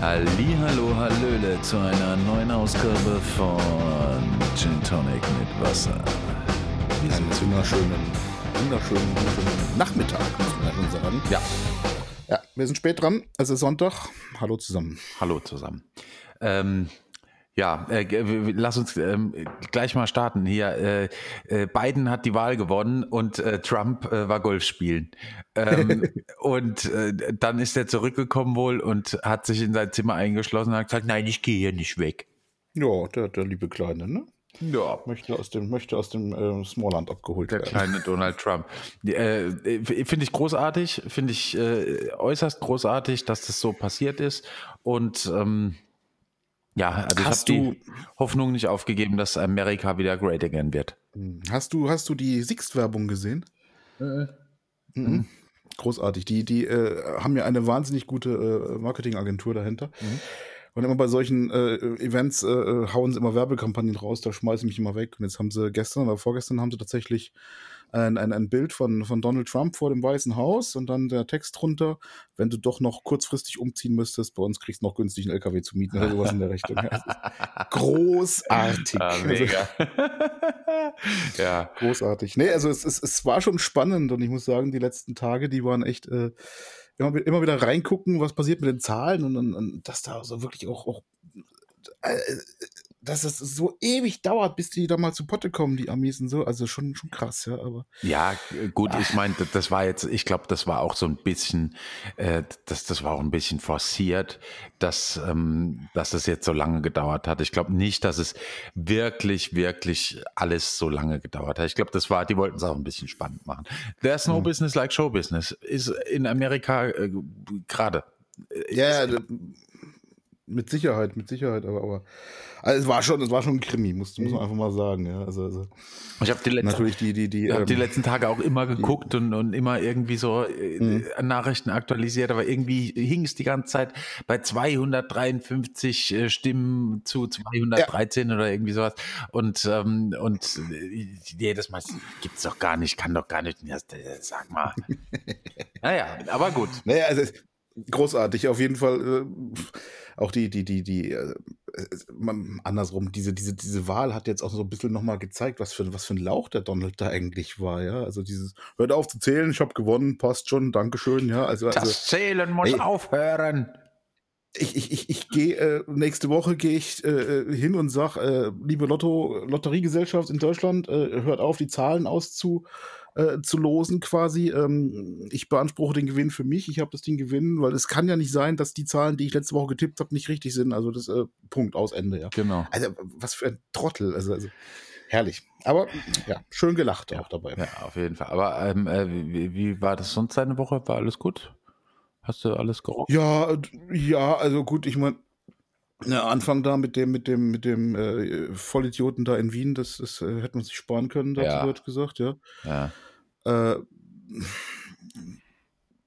Hallo, Hallöle zu einer neuen Ausgabe von Gin Tonic mit Wasser. Einen wunderschönen, wunderschönen, wunderschönen Nachmittag, muss man schon sagen. Ja. Ja, wir sind spät dran, es ist Sonntag. Hallo zusammen. Hallo zusammen. Ähm, ja, äh, lass uns ähm, gleich mal starten hier. Äh, äh, Biden hat die Wahl gewonnen und äh, Trump äh, war Golf spielen. Ähm, und äh, dann ist er zurückgekommen wohl und hat sich in sein Zimmer eingeschlossen und hat gesagt, nein, ich gehe hier nicht weg. Ja, der, der liebe Kleine, ne? Ja. Möchte aus dem, möchte aus dem äh, Smallland abgeholt Der werden. kleine Donald Trump. Äh, finde ich großartig, finde ich äh, äußerst großartig, dass das so passiert ist. Und ähm, ja, also ich habe Hast du- die Hoffnung nicht aufgegeben, dass Amerika wieder great again wird. Hast du, hast du die Sixt-Werbung gesehen? Mhm. Großartig. Die, die äh, haben ja eine wahnsinnig gute äh, Marketingagentur dahinter. Und immer bei solchen äh, Events äh, äh, hauen sie immer Werbekampagnen raus, da schmeißen mich immer weg. Und jetzt haben sie gestern oder vorgestern haben sie tatsächlich ein, ein, ein Bild von, von Donald Trump vor dem Weißen Haus und dann der Text drunter, wenn du doch noch kurzfristig umziehen müsstest, bei uns kriegst du noch günstig einen LKW zu mieten oder sowas in der Richtung. Großartig. Ah, Also, mega. ja. Großartig. Nee, also es, es, es war schon spannend und ich muss sagen, die letzten Tage, die waren echt äh, immer, immer wieder reingucken, was passiert mit den Zahlen und, und, und dass da so wirklich auch, auch äh, dass es so ewig dauert, bis die da mal zu Potte kommen, die Amis und so. Also schon, schon krass, ja, aber Ja, gut, ich meine, das- war jetzt, ich glaube, das war auch so ein bisschen, äh, das, das war auch ein bisschen forciert, dass, ähm, dass es jetzt so lange gedauert hat. Ich glaube nicht, dass es wirklich, wirklich alles so lange gedauert hat. Ich glaube, das war, die wollten es auch ein bisschen spannend machen. There's no business like show business. Ist in Amerika äh, gerade. ja, ja, mit Sicherheit, mit Sicherheit, aber, aber also es war schon, es war schon ein Krimi, muss, muss man einfach mal sagen, ja. Also, also Ich habe die letzten natürlich die, die, die, habe die ähm, letzten Tage auch immer geguckt und, und immer irgendwie so äh, Mhm. Nachrichten aktualisiert, aber irgendwie hing es die ganze Zeit bei 253 äh, Stimmen zu 213 oder irgendwie sowas. Und, ähm, und äh, jedes Mal gibt's doch gar nicht, kann doch gar nicht. Ja, äh, sag mal. naja, aber gut. Naja, also es- großartig, auf jeden Fall. Äh, auch die, die, die, die, äh, äh, andersrum, diese, diese, diese Wahl hat jetzt auch so ein bisschen nochmal gezeigt, was für, was für ein Lauch der Donald da eigentlich war, ja. Also dieses, hört auf zu zählen, ich habe gewonnen, passt schon, Dankeschön, ja. Also, also Das Zählen muss Ey. aufhören. ich, ich, ich, ich gehe, äh, nächste Woche gehe ich äh, hin und sag, äh, liebe Lotto, Lotteriegesellschaft in Deutschland, äh, hört auf, die Zahlen auszu, äh, zu losen quasi. Ähm, ich beanspruche den Gewinn für mich, ich habe das Ding gewinnen, weil es kann ja nicht sein, dass die Zahlen, die ich letzte Woche getippt habe, nicht richtig sind. Also das äh, Punkt aus Ende, ja. Genau. Also was für ein Trottel, also, also herrlich. Aber ja, schön gelacht auch dabei. Ja, auf jeden Fall. Aber ähm, äh, wie, wie war das sonst deine Woche? War alles gut? Hast du alles gerockt? Ja, ja, also gut, ich meine, der Anfang da mit dem, mit dem, mit dem äh, Vollidioten da in Wien, das, das äh, hätte man sich sparen können, dazu Ja. wird gesagt, ja. Ja. Äh,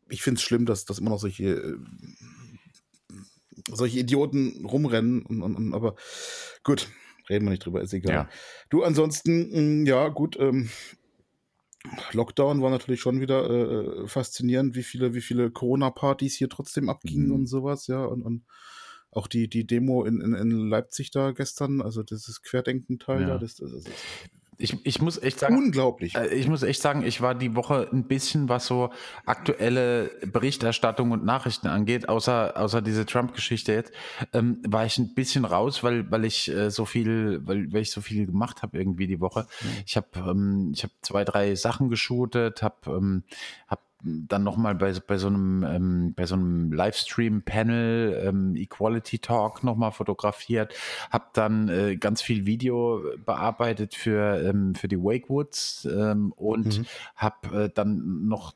ich finde es schlimm, dass, dass immer noch solche, äh, solche Idioten rumrennen, und, und, und, aber gut, reden wir nicht drüber, ist egal. Ja. Du, ansonsten, mh, ja, gut, ähm, Lockdown war natürlich schon wieder äh, faszinierend, wie viele, wie viele Corona-Partys hier trotzdem abgingen Mhm. und sowas, ja. Und, und auch die, die Demo in, in, in Leipzig da gestern, also dieses Querdenken-Teil Ja. da, das, das, das ist Ich, ich muss echt sagen, unglaublich. Äh, Ich muss echt sagen, ich war die Woche ein bisschen, was so aktuelle Berichterstattung und Nachrichten angeht, außer, außer diese Trump-Geschichte jetzt, ähm, war ich ein bisschen raus, weil, weil ich äh, so viel, weil, weil ich so viel gemacht habe irgendwie die Woche. Ich habe ähm, ich habe zwei, drei Sachen geshootet, habe ähm, hab dann nochmal bei, bei so einem ähm, bei so einem Livestream-Panel ähm, Equality Talk nochmal fotografiert, habe dann äh, ganz viel Video bearbeitet für ähm, für die Wakewoods ähm, und Mhm. habe äh, dann noch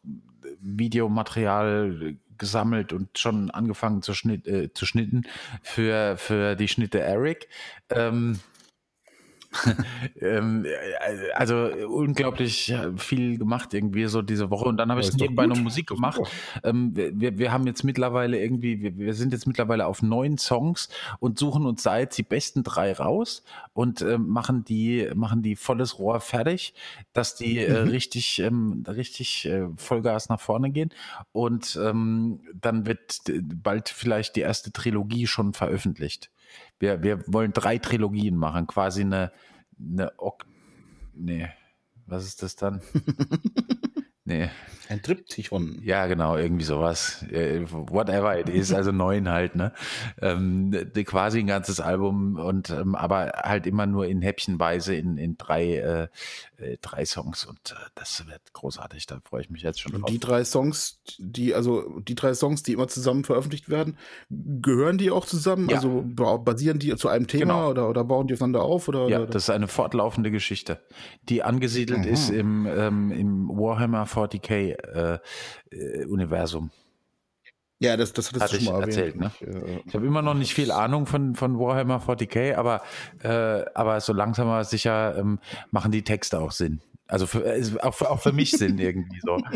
Videomaterial gesammelt und schon angefangen zu, schnitt, äh, zu schnitten für für die Schnitte Eric. Ähm, ähm, äh, also unglaublich viel gemacht irgendwie so diese Woche und dann habe ich nebenbei noch Musik gemacht. Ähm, wir, wir haben jetzt mittlerweile irgendwie, wir, wir, sind jetzt mittlerweile auf neun Songs und suchen uns da jetzt die besten drei raus und äh, machen die machen die volles Rohr fertig, dass die äh, mhm. richtig ähm, richtig äh, Vollgas nach vorne gehen und ähm, dann wird bald vielleicht die erste Trilogie schon veröffentlicht. Wir, wir wollen drei Trilogien machen, quasi eine, eine ok Nee, was ist das dann? nee. Ein Triptychon. Ja, genau, irgendwie sowas. Whatever it is, also neun halt, ne? Ähm, quasi ein ganzes Album und ähm, aber halt immer nur in Häppchenweise in, in drei, äh, äh, drei Songs und äh, das wird großartig, da freue ich mich jetzt schon drauf. Und die drei Songs, die, also die drei Songs, die immer zusammen veröffentlicht werden, gehören die auch zusammen? Ja. Also basieren die zu einem Thema genau. oder, oder bauen die aufeinander auf? Oder, ja, oder? das ist eine fortlaufende Geschichte, die angesiedelt Aha. ist im, ähm, im Warhammer 40k äh, äh, Universum. Ja, das, das hattest Hatte du schon mal erzählt. Ne? Ich, äh, habe immer noch nicht viel Ahnung von, von Warhammer 40k, aber, äh, aber so langsam aber sicher ähm, machen die Texte auch Sinn. Also für, äh, auch, für, auch für mich Sinn irgendwie so.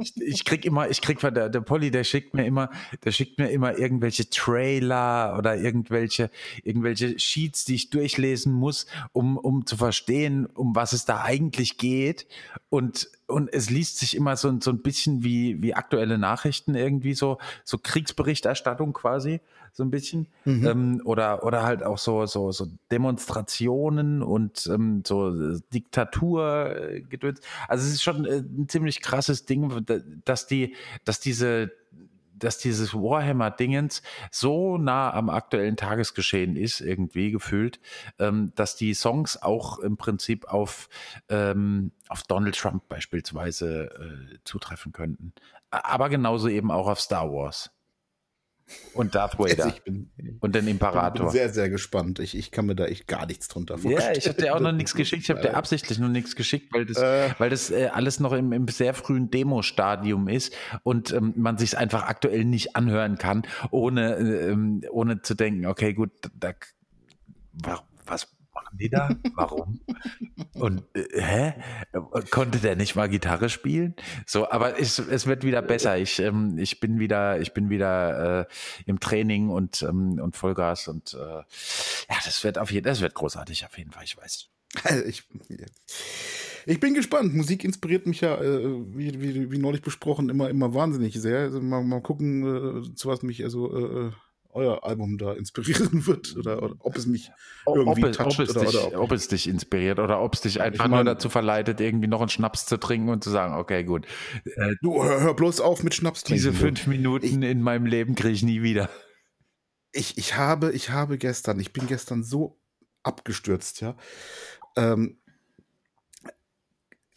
Ich, ich krieg immer, ich krieg der, der Polly, der schickt mir immer, der schickt mir immer irgendwelche Trailer oder irgendwelche, irgendwelche Sheets, die ich durchlesen muss, um, um zu verstehen, um was es da eigentlich geht. Und, und es liest sich immer so, so ein bisschen wie, wie aktuelle Nachrichten irgendwie so, so Kriegsberichterstattung quasi so ein bisschen. Mhm. Ähm, oder, oder halt auch so, so, so Demonstrationen und ähm, so äh, Diktaturgedöns. Also es ist schon äh, ein ziemlich krasses Ding, dass die, dass diese dass dieses Warhammer-Dingens so nah am aktuellen Tagesgeschehen ist, irgendwie gefühlt, ähm, dass die Songs auch im Prinzip auf, ähm, auf Donald Trump beispielsweise äh, zutreffen könnten. Aber genauso eben auch auf Star Wars. Und Darth Vader. Also bin, und den Imperator. Ich bin sehr, sehr gespannt. Ich, ich kann mir da echt gar nichts drunter vorstellen. Ja, ich habe dir auch noch nichts geschickt. Ich habe dir absichtlich noch nichts geschickt, weil das, äh, weil das äh, alles noch im, im sehr frühen Demo-Stadium ist und ähm, man sich es einfach aktuell nicht anhören kann, ohne, ähm, ohne zu denken, okay, gut, da, was, machen die da? Warum? Und äh, hä? Konnte der nicht mal Gitarre spielen? So, aber es, es wird wieder besser. Ich, ähm, ich bin wieder, ich bin wieder äh, im Training und, ähm, und Vollgas und äh, ja, das wird auf jeden das wird großartig auf jeden Fall, ich weiß. Also ich, ich bin gespannt. Musik inspiriert mich ja, äh, wie, wie, wie neulich besprochen, immer, immer wahnsinnig sehr. Also mal, mal gucken, äh, zu was mich also äh, euer Album da inspirieren wird oder, oder ob es mich irgendwie ob, toucht. Ob es, oder, dich, oder ob, es dich inspiriert oder ob es dich einfach ich mein, nur dazu verleitet, irgendwie noch einen Schnaps zu trinken und zu sagen, okay, gut. Äh, du, hör, hör, bloß auf mit Schnaps trinken. Diese fünf Minuten ich, in meinem Leben kriege ich nie wieder. Ich, ich, habe, ich habe gestern, ich bin gestern so abgestürzt, ja. Ähm,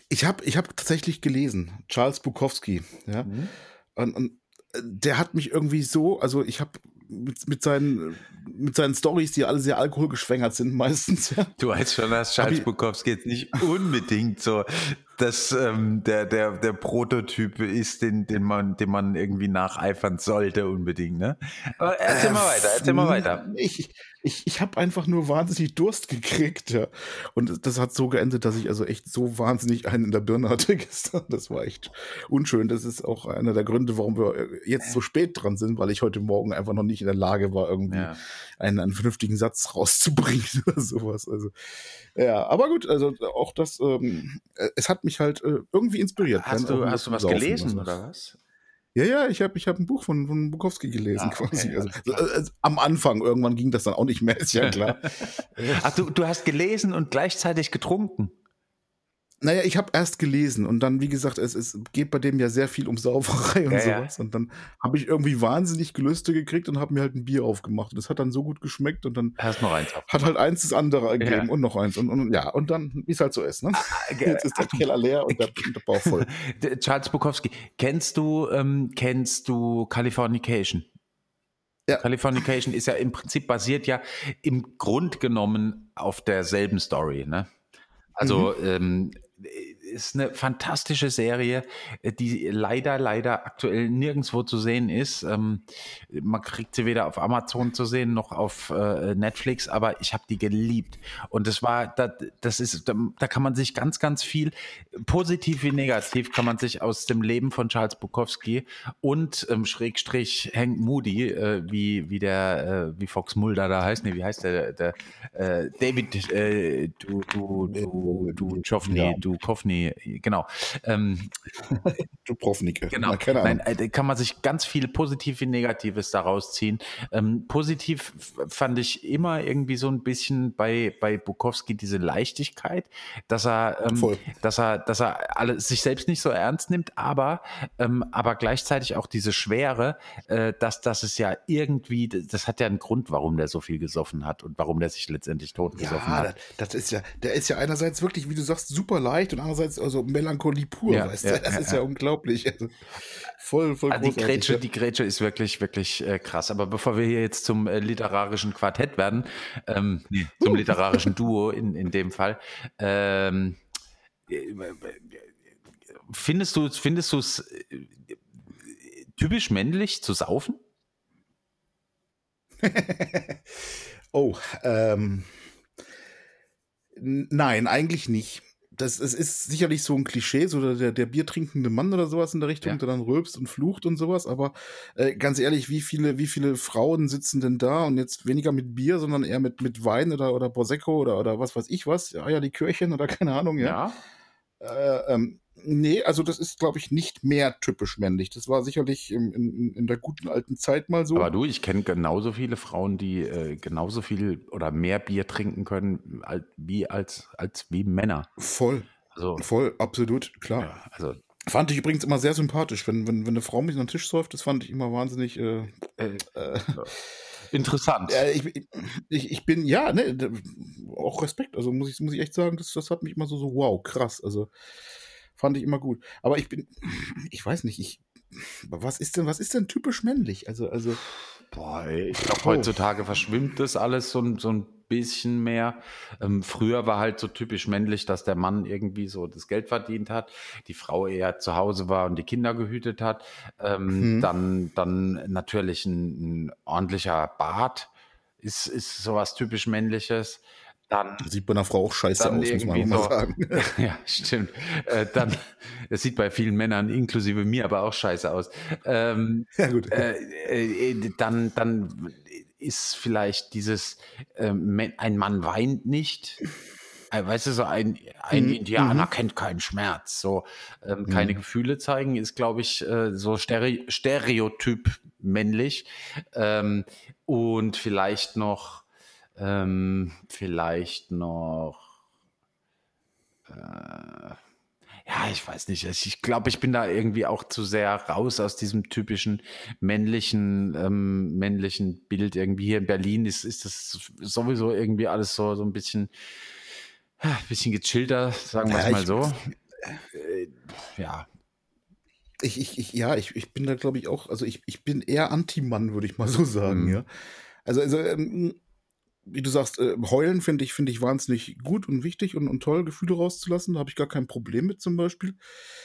ich habe ich hab tatsächlich gelesen, Charles Bukowski, ja. Mhm. Und, und äh, der hat mich irgendwie so, also ich habe mit, mit seinen, mit seinen Stories, die alle sehr alkoholgeschwängert sind, meistens. Ja. Du weißt schon, dass Charles Bukowski jetzt nicht unbedingt so dass ähm, der, der, der Prototyp ist, den, den, man, den man irgendwie nacheifern sollte, unbedingt. Ne? Aber erzähl äh, mal weiter, erzähl mal weiter. Ich, ich, ich habe einfach nur wahnsinnig Durst gekriegt, ja. Und das hat so geendet, dass ich also echt so wahnsinnig einen in der Birne hatte gestern. Das war echt unschön. Das ist auch einer der Gründe, warum wir jetzt so spät dran sind, weil ich heute Morgen einfach noch nicht in der Lage war, irgendwie ja. einen, einen vernünftigen Satz rauszubringen oder sowas. Also, ja, aber gut, also auch das, ähm, es hat mich halt äh, irgendwie inspiriert. Hast du, hast du was gelesen oder was? Ja, ja, ich habe ich hab ein Buch von, von Bukowski gelesen ah, okay, quasi. Also, also, am Anfang, irgendwann ging das dann auch nicht mehr, ist ja klar. Ach, du, du hast gelesen und gleichzeitig getrunken. Naja, ich habe erst gelesen und dann, wie gesagt, es, es geht bei dem ja sehr viel um Sauferei und ja, sowas. Ja. Und dann habe ich irgendwie wahnsinnig Gelüste gekriegt und habe mir halt ein Bier aufgemacht. Und das hat dann so gut geschmeckt und dann Hast noch eins hat halt eins das andere ergeben ja. und noch eins. Und, und ja, und dann, wie es halt so ist. Ne? Ah, Jetzt ist der Keller leer und der, der Bauch voll. Charles Bukowski, kennst du, ähm, kennst du Californication? Ja. Californication ist ja im Prinzip basiert ja im Grund genommen auf derselben Story, ne? Also mhm. ähm, it, ist eine fantastische Serie, äh, die leider, leider aktuell nirgendwo zu sehen ist. Ähm, man kriegt sie weder auf Amazon zu sehen noch auf äh, Netflix, aber ich habe die geliebt. Und das war, das, das ist, da kann man sich ganz, ganz viel, positiv wie negativ, kann man sich aus dem Leben von Charles Bukowski und ähm, Schrägstrich Hank Moody, äh, wie, wie der, äh, wie Fox Mulder da heißt, nee, wie heißt der, der äh, David, äh, du, du, du, du, Joffney, ja. du Kofny, genau. Ähm, Dubrovnik. Genau. Na, Nein, äh, kann man sich ganz viel positiv wie Negatives daraus ziehen. Ähm, positiv fand ich immer irgendwie so ein bisschen bei, bei Bukowski diese Leichtigkeit, dass er, ähm, dass er, dass er alle, sich selbst nicht so ernst nimmt, aber, ähm, aber gleichzeitig auch diese Schwere, äh, dass, dass es ja irgendwie, das hat ja einen Grund, warum der so viel gesoffen hat und warum der sich letztendlich tot ja, gesoffen hat. Das, das ist ja, der ist ja einerseits wirklich, wie du sagst, super leicht und andererseits also Melancholie pur, ja, weißt du? das ja, ist ja, unglaublich. Also, voll, voll also die Grätsche, die Grätsche ist wirklich, wirklich äh, krass. Aber bevor wir hier jetzt zum äh, literarischen Quartett werden, ähm, nee, zum literarischen Duo in, in dem Fall, ähm, äh, findest du findest du es äh, typisch männlich zu saufen? oh, ähm, nein, eigentlich nicht das, es ist sicherlich so ein Klischee, so der, der biertrinkende Mann oder sowas in der Richtung, ja. der dann rülpst und flucht und sowas. Aber äh, ganz ehrlich, wie viele, wie viele Frauen sitzen denn da und jetzt weniger mit Bier, sondern eher mit, mit Wein oder, oder Prosecco oder, oder was weiß ich was, ja, ja, die Kirchen oder keine Ahnung, ja. ja. Äh, ähm, Nee, also das ist, glaube ich, nicht mehr typisch männlich. Das war sicherlich in, in, in der guten alten Zeit mal so. Aber du, ich kenne genauso viele Frauen, die äh, genauso viel oder mehr Bier trinken können als, wie als, als wie Männer. Voll. Also, Voll, absolut, klar. Ja, also Fand ich übrigens immer sehr sympathisch, wenn, wenn, wenn eine Frau mich an den Tisch säuft, das fand ich immer wahnsinnig äh, äh, äh interessant. Ich, ich, ich, bin, ja, ne, auch Respekt, also muss ich, muss ich echt sagen, das, das hat mich immer so, so, wow, krass. Also Fand ich immer gut. Aber ich bin, ich weiß nicht, ich, was ist denn, was ist denn typisch männlich? Also, also. Boah, ich glaube, heutzutage verschwimmt das alles so, so ein bisschen mehr. Ähm, früher war halt so typisch männlich, dass der Mann irgendwie so das Geld verdient hat, die Frau eher zu Hause war und die Kinder gehütet hat. Ähm, mhm. Dann, dann natürlich ein, ein ordentlicher Bart ist, ist sowas typisch männliches dann sieht bei einer Frau auch scheiße aus, muss man mal sagen. ja, stimmt. Äh, dann, es sieht bei vielen Männern, inklusive mir, aber auch scheiße aus. Ähm, ja, gut. Äh, äh, dann, dann ist vielleicht dieses, ähm, ein Mann weint nicht. Äh, weißt du, so ein, ein mhm. Indianer mhm. kennt keinen Schmerz. So, ähm, keine mhm. Gefühle zeigen ist, glaube ich, äh, so Stere Stereotyp männlich. Ähm, und vielleicht noch ähm, vielleicht noch. Äh, ja, ich weiß nicht. Ich glaube, ich bin da irgendwie auch zu sehr raus aus diesem typischen männlichen, ähm, männlichen Bild. Irgendwie hier in Berlin ist, ist das sowieso irgendwie alles so, so ein bisschen, ein bisschen gechillter, sagen wir ja, es mal so. Äh, ja. Ich, ich, ich, ja, ich, ich bin da, glaube ich, auch, also ich, ich bin eher Anti-Mann, würde ich mal so sagen, mhm. ja. Also, also ähm, wie du sagst, äh, heulen finde ich, finde ich wahnsinnig gut und wichtig und, und toll, Gefühle rauszulassen. Da habe ich gar kein Problem mit zum Beispiel.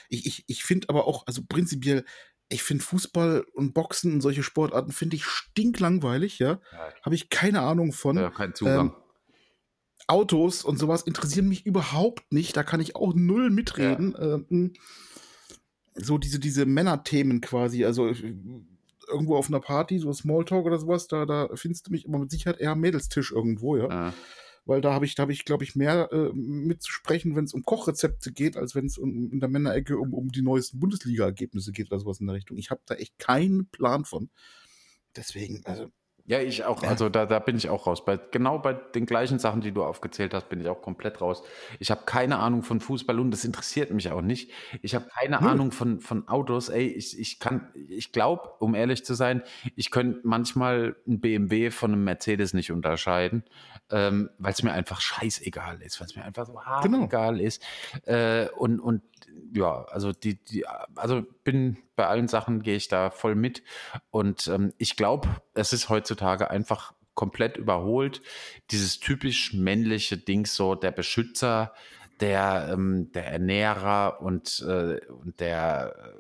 Ich, ich, ich finde aber auch, also prinzipiell, ich finde Fußball und Boxen und solche Sportarten finde ich stinklangweilig, ja. ja. Habe ich keine Ahnung von. Ja, kein Zugang. Ähm, Autos und sowas interessieren mich überhaupt nicht. Da kann ich auch null mitreden. Ja. Ähm, so diese, diese Männerthemen quasi. Also irgendwo auf einer Party, so Smalltalk oder sowas, da, da findest du mich immer mit Sicherheit eher am Mädelstisch irgendwo, ja. Ah. Weil da habe ich, da habe ich, glaube ich, mehr äh, mitzusprechen, wenn es um Kochrezepte geht, als wenn es um, in der Männerecke um, um die neuesten Bundesliga-Ergebnisse geht oder sowas in der Richtung. Ich habe da echt keinen Plan von. Deswegen, also ja, ich auch. Also da, da bin ich auch raus. Bei, genau bei den gleichen Sachen, die du aufgezählt hast, bin ich auch komplett raus. Ich habe keine Ahnung von Fußball und das interessiert mich auch nicht. Ich habe keine hm. Ahnung von, von Autos. Ey, ich, ich kann, ich glaube, um ehrlich zu sein, ich könnte manchmal ein BMW von einem Mercedes nicht unterscheiden, ähm, weil es mir einfach scheißegal ist, weil es mir einfach so hart genau. egal ist. Äh, und, und ja, also die, die, also bin bei allen Sachen gehe ich da voll mit. Und ähm, ich glaube, es ist heutzutage einfach komplett überholt. Dieses typisch männliche Ding, so der Beschützer, der, ähm, der Ernährer und, äh, und der.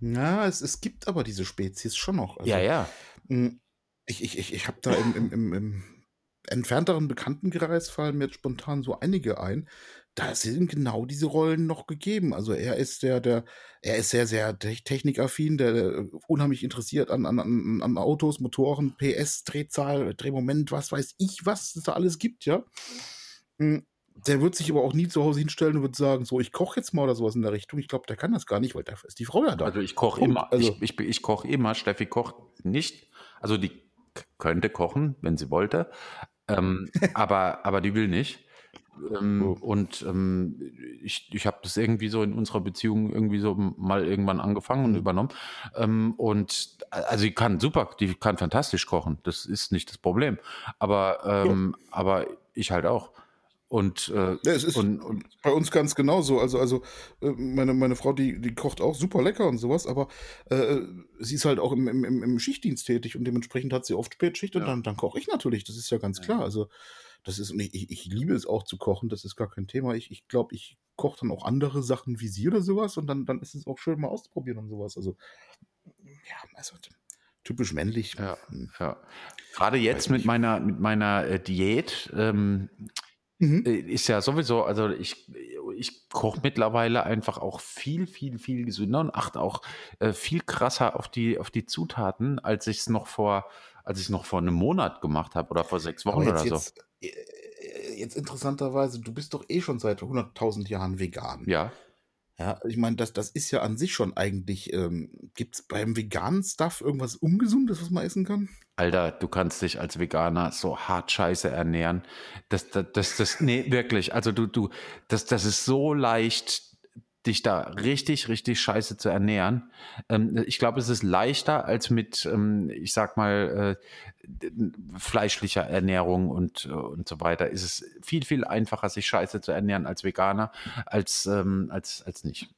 Ja, es, es gibt aber diese Spezies schon noch. Also, ja, ja. Hm, ich, ich, ich, ich habe da im, im, im, im entfernteren Bekanntenkreis fallen mir jetzt spontan so einige ein. Da sind genau diese Rollen noch gegeben. Also er ist der, der, er ist sehr, sehr technikaffin, der, der unheimlich interessiert an, an, an, an Autos, Motoren, PS, Drehzahl, Drehmoment, was weiß ich, was es da alles gibt, ja. Hm, der wird sich aber auch nie zu Hause hinstellen und wird sagen, so, ich koche jetzt mal oder sowas in der Richtung. Ich glaube, der kann das gar nicht, weil dafür ist die Frau ja da. Also ich koche immer. Also, ich, ich, ich koche immer. Steffi kocht nicht. Also die könnte kochen, wenn sie wollte. Ähm, aber, aber die will nicht. Ähm, oh. Und ähm, ich, ich habe das irgendwie so in unserer Beziehung irgendwie so mal irgendwann angefangen und mhm. übernommen. Ähm, und also sie kann super, die kann fantastisch kochen. Das ist nicht das Problem. Aber, ähm, ja. aber ich halt auch. Und, äh, ja, es ist und, und, bei uns ganz genauso. Also, also äh, meine, meine Frau, die, die kocht auch super lecker und sowas, aber äh, sie ist halt auch im, im, im Schichtdienst tätig und dementsprechend hat sie oft Spätschicht und ja. dann, dann koche ich natürlich, das ist ja ganz klar. Also das ist, ich, ich liebe es auch zu kochen, das ist gar kein Thema. Ich, ich glaube, ich koche dann auch andere Sachen wie sie oder sowas und dann, dann ist es auch schön mal auszuprobieren und sowas. Also, ja, also typisch männlich. Ja, hm. ja. Gerade jetzt mit meiner, mit meiner äh, Diät ähm, Mhm. Äh, ist ja sowieso, also ich, ich koche mittlerweile einfach auch viel, viel, viel gesünder und achte auch äh, viel krasser auf die, auf die Zutaten, als ich es noch vor, als ich noch vor einem Monat gemacht habe oder vor sechs Wochen oder so. Jetzt, jetzt interessanterweise, du bist doch eh schon seit 100.000 Jahren vegan. Ja. Ja, ich meine, das, das ist ja an sich schon eigentlich. Ähm, Gibt es beim veganen Stuff irgendwas Ungesundes, was man essen kann? Alter, du kannst dich als Veganer so hart scheiße ernähren. Das, das, das, das nee, wirklich. Also du, du, das, das ist so leicht, dich da richtig, richtig scheiße zu ernähren. Ähm, ich glaube, es ist leichter als mit, ähm, ich sag mal, äh, fleischlicher Ernährung und, äh, und so weiter. Ist es viel, viel einfacher, sich scheiße zu ernähren als Veganer, als, ähm, als, als nicht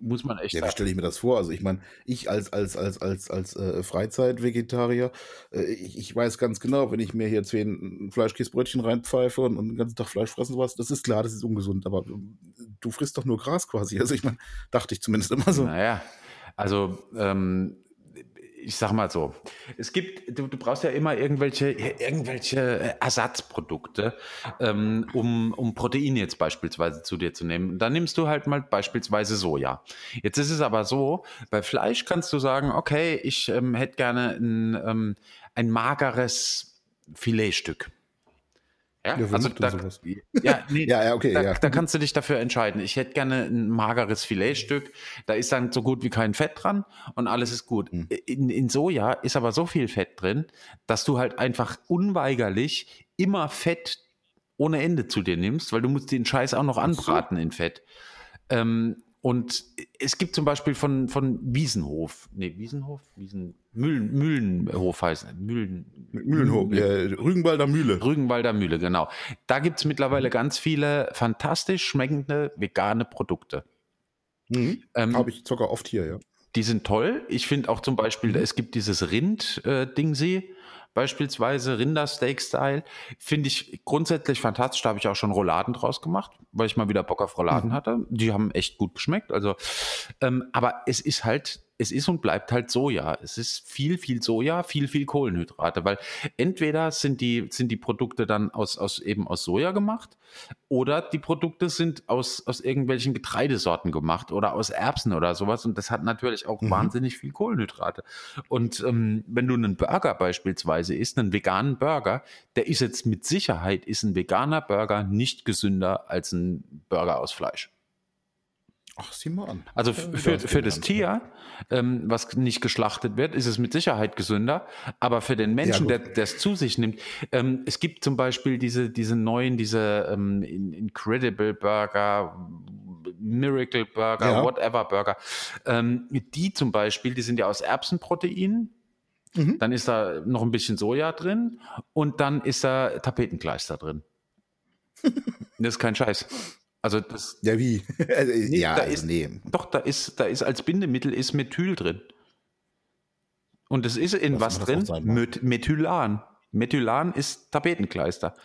muss man echt ja, wie stelle ich mir das vor? Also ich meine, ich als als als als als äh, Freizeitvegetarier, äh, ich, ich, weiß ganz genau, wenn ich mir hier zehn Fleischkäsebrötchen reinpfeife und, und den ganzen Tag Fleisch fressen sowas, das ist klar, das ist ungesund, aber äh, du frisst doch nur Gras quasi. Also ich meine, dachte ich zumindest immer so. Naja, also ähm, ich sag mal so, es gibt, du, du brauchst ja immer irgendwelche, irgendwelche Ersatzprodukte, ähm, um, um Protein jetzt beispielsweise zu dir zu nehmen. Dann nimmst du halt mal beispielsweise Soja. Jetzt ist es aber so, bei Fleisch kannst du sagen, okay, ich ähm, hätte gerne ein, ähm, ein mageres Filetstück. Ja, ja also da, ja, nee, ja, ja, okay, da, ja. da kannst du dich dafür entscheiden. Ich hätte gerne ein mageres Filetstück. Da ist dann so gut wie kein Fett dran und alles ist gut. Mhm. In, in Soja ist aber so viel Fett drin, dass du halt einfach unweigerlich immer Fett ohne Ende zu dir nimmst, weil du musst den Scheiß auch noch anbraten in Fett. Ähm, und es gibt zum Beispiel von, von Wiesenhof, nee, Wiesenhof, Wiesen, Mühlen, Mühlenhof heißt Mühlen, Mühlenhof, ja, Rügenwalder Mühle. Rügenwalder Mühle, genau. Da gibt es mittlerweile ganz viele fantastisch schmeckende vegane Produkte. Mhm. Ähm, Habe ich sogar oft hier, ja. Die sind toll. Ich finde auch zum Beispiel, es gibt dieses Rind-Dingsee. Äh, beispielsweise Rindersteak-Style, finde ich grundsätzlich fantastisch. Da habe ich auch schon Rouladen draus gemacht, weil ich mal wieder Bock auf Rouladen mhm. hatte. Die haben echt gut geschmeckt. Also, ähm, aber es ist halt es ist und bleibt halt Soja. Es ist viel, viel Soja, viel, viel Kohlenhydrate, weil entweder sind die, sind die Produkte dann aus, aus eben aus Soja gemacht oder die Produkte sind aus, aus irgendwelchen Getreidesorten gemacht oder aus Erbsen oder sowas und das hat natürlich auch mhm. wahnsinnig viel Kohlenhydrate. Und ähm, wenn du einen Burger beispielsweise isst, einen veganen Burger, der ist jetzt mit Sicherheit, ist ein veganer Burger nicht gesünder als ein Burger aus Fleisch. Ach, sieh mal an. Also für, für das Tier, ähm, was nicht geschlachtet wird, ist es mit Sicherheit gesünder. Aber für den Menschen, ja, der es zu sich nimmt, ähm, es gibt zum Beispiel diese, diese neuen, diese ähm, Incredible Burger, Miracle Burger, ja. whatever Burger. Ähm, die zum Beispiel, die sind ja aus Erbsenprotein. Mhm. Dann ist da noch ein bisschen Soja drin und dann ist da Tapetenkleister drin. das ist kein Scheiß. Also das. Ja, wie? also, nee, ja, da also ist, nee. Doch, da ist, da ist als Bindemittel ist Methyl drin. Und es ist in was, was drin? Met Methylan. Methylan ist Tapetenkleister.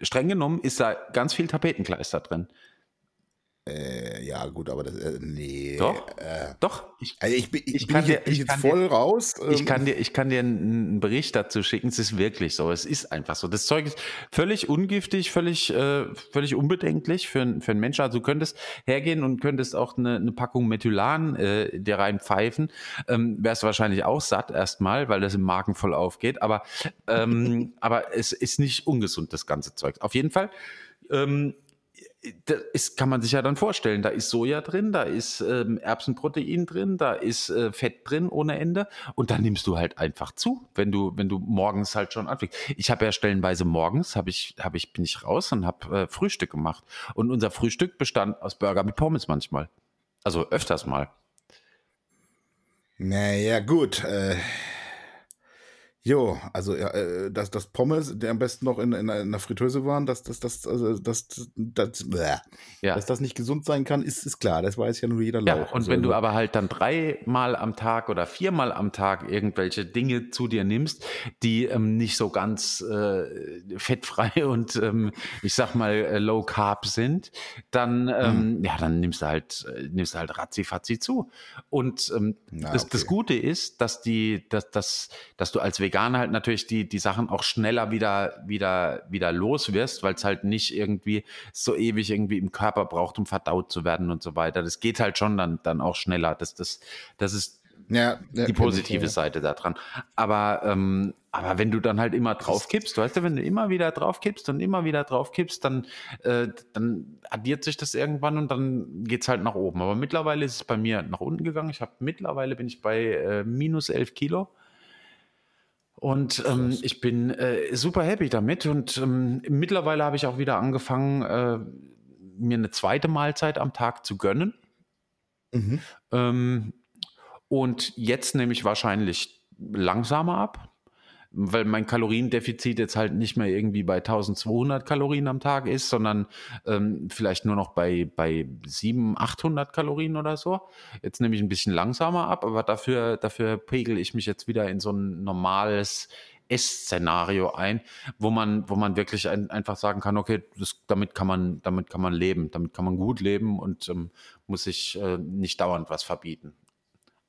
Streng genommen ist da ganz viel Tapetenkleister drin. Äh, ja, gut, aber das, äh, nee. Doch, äh, doch. Ich, also ich, bin, ich, ich bin, dir, ich jetzt voll dir, raus. Ähm. Ich, kann dir, ich kann dir einen Bericht dazu schicken. Es ist wirklich so. Es ist einfach so. Das Zeug ist völlig ungiftig, völlig, äh, völlig unbedenklich für, für einen Menschen. Also du könntest hergehen und könntest auch eine, eine Packung Methylan äh, dir reinpfeifen. Ähm, Wärst wahrscheinlich auch satt erstmal, weil das im Magen voll aufgeht. Aber, ähm, aber es ist nicht ungesund, das ganze Zeug. Auf jeden Fall. Ähm, das ist, kann man sich ja dann vorstellen. Da ist Soja drin, da ist ähm, Erbsenprotein drin, da ist äh, Fett drin ohne Ende und dann nimmst du halt einfach zu, wenn du wenn du morgens halt schon anfängst. Ich habe ja stellenweise morgens habe ich habe ich bin ich raus und habe äh, Frühstück gemacht und unser Frühstück bestand aus Burger mit Pommes manchmal, also öfters mal. Naja gut. Äh Jo, also äh, dass das Pommes, der am besten noch in, in, einer Fritteuse waren, dass das, das, also, das, das, ja. dass das nicht gesund sein kann, ist, ist klar. Das weiß ja nur jeder Lauch. Ja, und also, wenn du aber halt dann dreimal am Tag oder viermal am Tag irgendwelche Dinge zu dir nimmst, die ähm, nicht so ganz äh, fettfrei und ähm, ich sag mal äh, low carb sind, dann ähm, mhm. ja, dann nimmst du halt äh, nimmst du halt ratzi fatzi zu. Und ähm, Na, das, okay. das Gute ist, dass die, dass, dass, dass du als Veganer Veganer halt natürlich die, die Sachen auch schneller wieder, wieder, wieder los wirst, weil es halt nicht irgendwie so ewig irgendwie im Körper braucht, um verdaut zu werden und so weiter. Das geht halt schon dann, dann auch schneller. Das, das, das ist ja, die positive ja. Seite daran. Aber, ähm, aber wenn du dann halt immer drauf kippst, weißt du, wenn du immer wieder drauf kippst und immer wieder drauf kippst, dann, äh, dann addiert sich das irgendwann und dann geht es halt nach oben. Aber mittlerweile ist es bei mir nach unten gegangen. Ich habe mittlerweile bin ich bei äh, minus 11 Kilo. Und ähm, ich bin äh, super happy damit. Und ähm, mittlerweile habe ich auch wieder angefangen, äh, mir eine zweite Mahlzeit am Tag zu gönnen. Mhm. Ähm, und jetzt nehme ich wahrscheinlich langsamer ab weil mein Kaloriendefizit jetzt halt nicht mehr irgendwie bei 1200 Kalorien am Tag ist, sondern ähm, vielleicht nur noch bei, bei 700, 800 Kalorien oder so. Jetzt nehme ich ein bisschen langsamer ab, aber dafür, dafür pegel ich mich jetzt wieder in so ein normales Essszenario ein, wo man, wo man wirklich ein, einfach sagen kann, okay, das, damit kann man, damit kann man leben, damit kann man gut leben und ähm, muss sich äh, nicht dauernd was verbieten.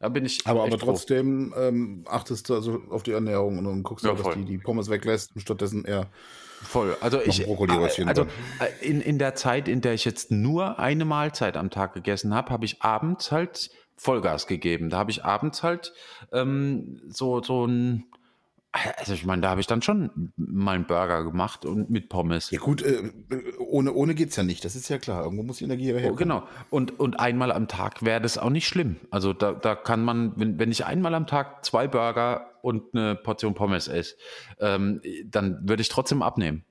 Da bin ich. Aber, aber trotzdem ähm, achtest du also auf die Ernährung und, und guckst, ja, dass die, die Pommes weglässt und stattdessen eher. Voll. Also ich. Also äh, in, in der Zeit, in der ich jetzt nur eine Mahlzeit am Tag gegessen habe, habe ich abends halt Vollgas gegeben. Da habe ich abends halt ähm, so, so ein also ich meine, da habe ich dann schon mal einen Burger gemacht und mit Pommes. Ja gut, äh, ohne, ohne geht es ja nicht, das ist ja klar. Irgendwo muss die Energie herkommen. Oh, genau. Und, und einmal am Tag wäre das auch nicht schlimm. Also da, da kann man, wenn, wenn ich einmal am Tag zwei Burger und eine Portion Pommes esse, ähm, dann würde ich trotzdem abnehmen.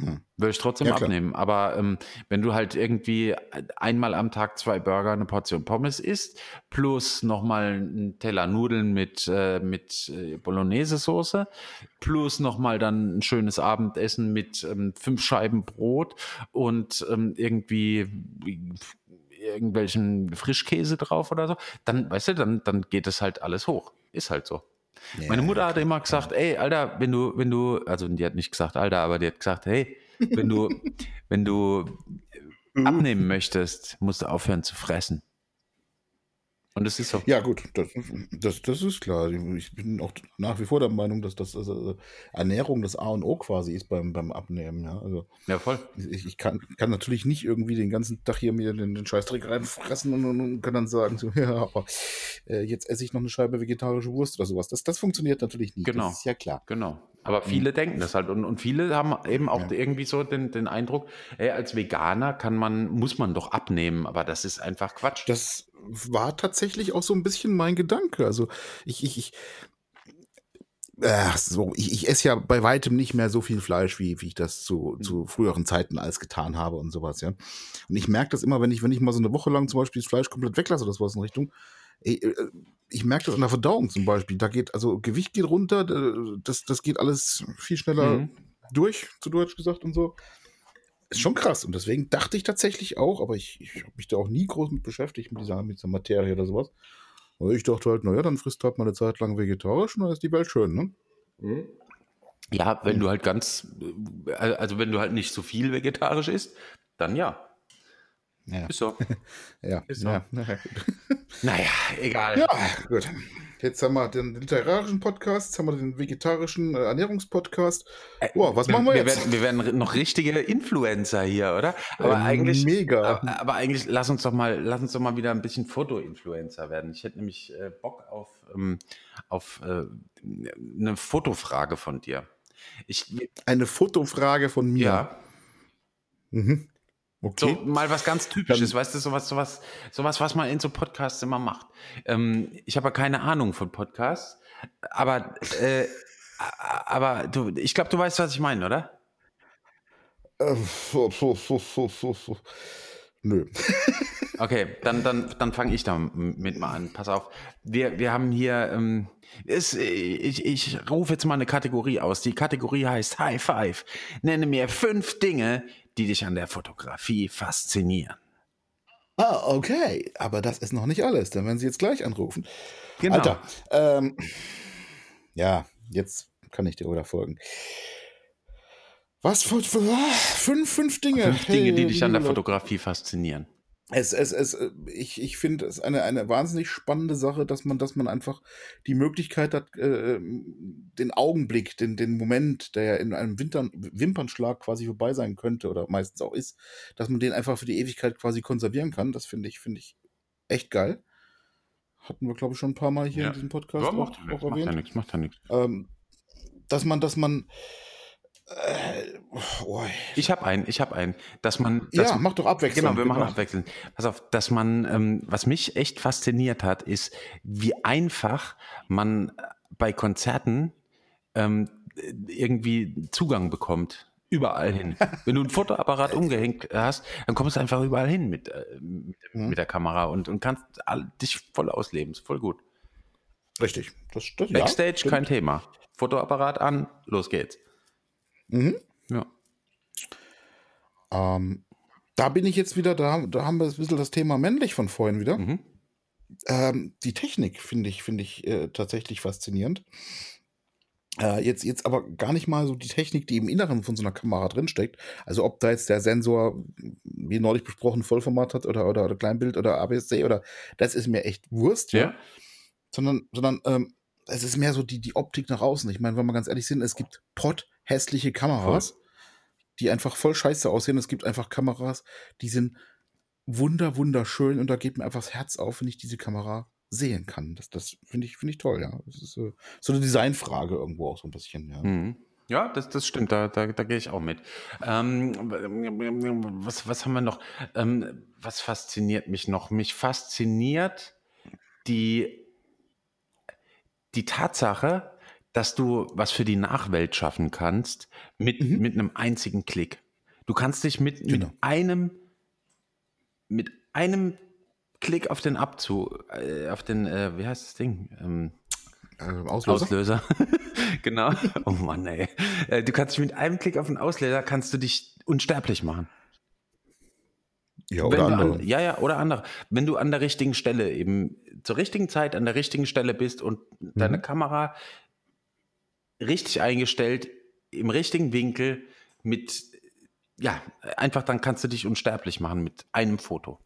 Hm. Würde ich trotzdem ja, abnehmen. Aber ähm, wenn du halt irgendwie einmal am Tag zwei Burger, eine Portion Pommes isst, plus nochmal einen Teller Nudeln mit, äh, mit äh, Bolognese-Soße, plus nochmal dann ein schönes Abendessen mit ähm, fünf Scheiben Brot und ähm, irgendwie irgendwelchen Frischkäse drauf oder so, dann, weißt du, dann, dann geht es halt alles hoch. Ist halt so. Ja, Meine Mutter hat immer gesagt, ey, Alter, wenn du, wenn du, also die hat nicht gesagt, Alter, aber die hat gesagt, hey, wenn du, wenn du mhm. abnehmen möchtest, musst du aufhören zu fressen. Und das ist so. Ja, gut, das, das, das ist klar. Ich bin auch nach wie vor der Meinung, dass das also Ernährung das A und O quasi ist beim, beim Abnehmen. Ja, also, ja voll. Ich, ich kann, kann natürlich nicht irgendwie den ganzen Tag hier mir den, den Scheißdreck reinfressen und, und, und kann dann sagen, so, ja, aber äh, jetzt esse ich noch eine Scheibe vegetarische Wurst oder sowas. Das, das funktioniert natürlich nicht. Genau. Das ist ja klar. Genau. Aber viele mhm. denken das halt und, und viele haben eben auch ja. irgendwie so den, den Eindruck, ey, als Veganer kann man, muss man doch abnehmen, aber das ist einfach Quatsch. Das war tatsächlich auch so ein bisschen mein Gedanke. Also ich, ich, ich, Ach so, ich, ich esse ja bei weitem nicht mehr so viel Fleisch, wie, wie ich das zu, mhm. zu früheren Zeiten alles getan habe und sowas, ja. Und ich merke das immer, wenn ich, wenn ich mal so eine Woche lang zum Beispiel das Fleisch komplett weglasse oder sowas in Richtung, ey, äh, ich merke das an der Verdauung zum Beispiel. Da geht, also Gewicht geht runter, das, das geht alles viel schneller mhm. durch, zu Deutsch gesagt und so ist schon krass. Und deswegen dachte ich tatsächlich auch, aber ich, ich habe mich da auch nie groß mit beschäftigt, mit dieser, mit dieser Materie oder sowas. Aber ich dachte halt, naja, dann frisst halt mal eine Zeit lang vegetarisch und dann ist die Welt schön, ne? Mhm. Ja, wenn du halt ganz, äh, also wenn du halt nicht so viel vegetarisch isst, dann ja. Ja. Ist so. ja. Ist so. ja. Naja, egal. Ja, gut. Jetzt haben wir den literarischen Podcast, jetzt haben wir den vegetarischen äh, Ernährungspodcast. Boah, was machen wir, wir jetzt? Werden, wir werden noch richtige Influencer hier, oder? Aber Äh, eigentlich, mega. aber, aber eigentlich, lass uns doch mal, lass uns doch mal wieder ein bisschen Foto-Influencer werden. Ich hätte nämlich äh, Bock auf, ähm, auf äh, eine Fotofrage von dir. Ich, Eine Fotofrage von mir. ja, Mhm. So Okay. mal was ganz Typisches, weißt du, sowas, sowas, sowas, was man in so Podcasts immer macht. Ähm, ich habe ja keine Ahnung von Podcasts, aber, äh, aber du, ich glaube, du weißt, was ich meine, oder? Äh, so, so, so, so, so, so. Nö. Okay, dann, dann, dann fange ich damit mal an. Pass auf. Wir, wir haben hier, ähm, ist, ich, ich rufe jetzt mal eine Kategorie aus. Die Kategorie heißt High Five. Nenne mir fünf Dinge, die dich an der Fotografie faszinieren. Ah, okay. Aber das ist noch nicht alles. Dann werden Sie jetzt gleich anrufen. Genau. Alter. Ähm, ja, jetzt kann ich dir wieder folgen. Was für, für fünf, fünf Dinge. Fünf Dinge, die dich an der. Fotografie faszinieren. Es, es, es, äh, ich, ich finde es eine, eine wahnsinnig spannende Sache, dass man, dass man einfach die Möglichkeit hat, äh, den Augenblick, den, den Moment, der ja in einem Winter, Wimpernschlag quasi vorbei sein könnte oder meistens auch ist, dass man den einfach für die Ewigkeit quasi konservieren kann. Das finde ich, finde ich echt geil. Hatten wir, glaube ich, schon ein paar Mal hier Ja. in diesem Podcast Ja, auch, macht ja auch nichts, macht ja erwähnt. nichts, macht ja nichts. Ähm, dass man, dass man, äh, oh, Ich habe einen, ich habe einen, dass man, dass ja, mach doch abwechselnd. Genau, wir machen abwechselnd. Pass auf, dass man, ähm, was mich echt fasziniert hat, ist, wie einfach man bei Konzerten ähm, irgendwie Zugang bekommt. Überall hin. Wenn du ein Fotoapparat umgehängt hast, dann kommst du einfach überall hin mit, äh, mit, Mhm. mit der Kamera und, und kannst all, dich voll ausleben. Ist voll gut. Richtig. Das, das, ja, Backstage stimmt. kein Thema. Fotoapparat an, los geht's. Mhm. Ja. Ähm, da bin ich jetzt wieder, da, da haben wir ein bisschen das Thema männlich von vorhin wieder. Mhm. Ähm, die Technik finde ich, finde ich äh, tatsächlich faszinierend. Äh, jetzt, jetzt aber gar nicht mal so die Technik, die im Inneren von so einer Kamera drinsteckt. Also ob da jetzt der Sensor, wie neulich besprochen, Vollformat hat oder, oder, oder Kleinbild oder APS-C oder das ist mir echt Wurst, ja. Ja. Sondern, sondern ähm, es ist mehr so die, die Optik nach außen. Ich meine, wenn wir ganz ehrlich sind, es gibt potthässliche Kameras, die einfach voll scheiße aussehen. Es gibt einfach Kameras, die sind wunder, wunderschön und da geht mir einfach das Herz auf, wenn ich diese Kamera sehen kann. Das, das finde ich, finde ich toll, ja. Das ist äh, so eine Designfrage irgendwo auch so ein bisschen, ja. Mhm. Ja, das, das stimmt, da, da, da gehe ich auch mit. Ähm, was, was haben wir noch? Ähm, was fasziniert mich noch? Mich fasziniert die, die Tatsache, dass du was für die Nachwelt schaffen kannst mit, Mhm. mit einem einzigen Klick. Du kannst dich mit, Genau. mit einem mit einem Klick auf den Abzug, äh, auf den, äh, wie heißt das Ding? Ähm, Äh, Auslöser? Auslöser. genau. Oh Mann, ey. Äh, Du kannst dich mit einem Klick auf den Auslöser kannst du dich unsterblich machen. ja, Wenn oder andere. An, ja, ja, oder andere. Wenn du an der richtigen Stelle eben zur richtigen Zeit an der richtigen Stelle bist und deine Kamera richtig eingestellt, im richtigen Winkel, mit, ja, einfach dann kannst du dich unsterblich machen mit einem Foto.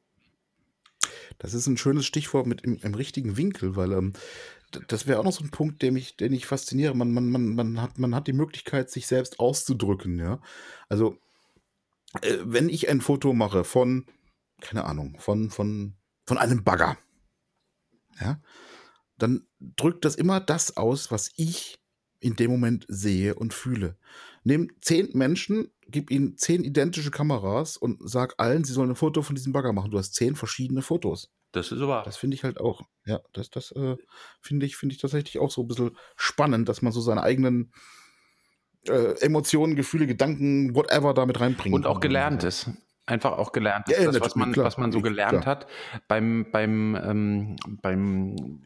Das ist ein schönes Stichwort mit im, im richtigen Winkel, weil ähm, das wäre auch noch so ein Punkt, der mich, den ich fasziniere. Man, man, man, man, hat, man hat die Möglichkeit, sich selbst auszudrücken, ja. Also, äh, wenn ich ein Foto mache von, keine Ahnung, von, von, von einem Bagger, ja, dann drückt das immer das aus, was ich in dem Moment sehe und fühle. Nimm zehn Menschen, gib ihnen zehn identische Kameras und sag allen, sie sollen ein Foto von diesem Bagger machen. Du hast zehn verschiedene Fotos. Das ist aber. Das finde ich halt auch. Ja, das, das äh, finde ich, finde ich tatsächlich auch so ein bisschen spannend, dass man so seine eigenen äh, Emotionen, Gefühle, Gedanken, whatever damit reinbringt. Und auch gelernt ist. Einfach auch gelernt Ja, das, was man, klar. was man so Klar. gelernt hat beim, beim, ähm, beim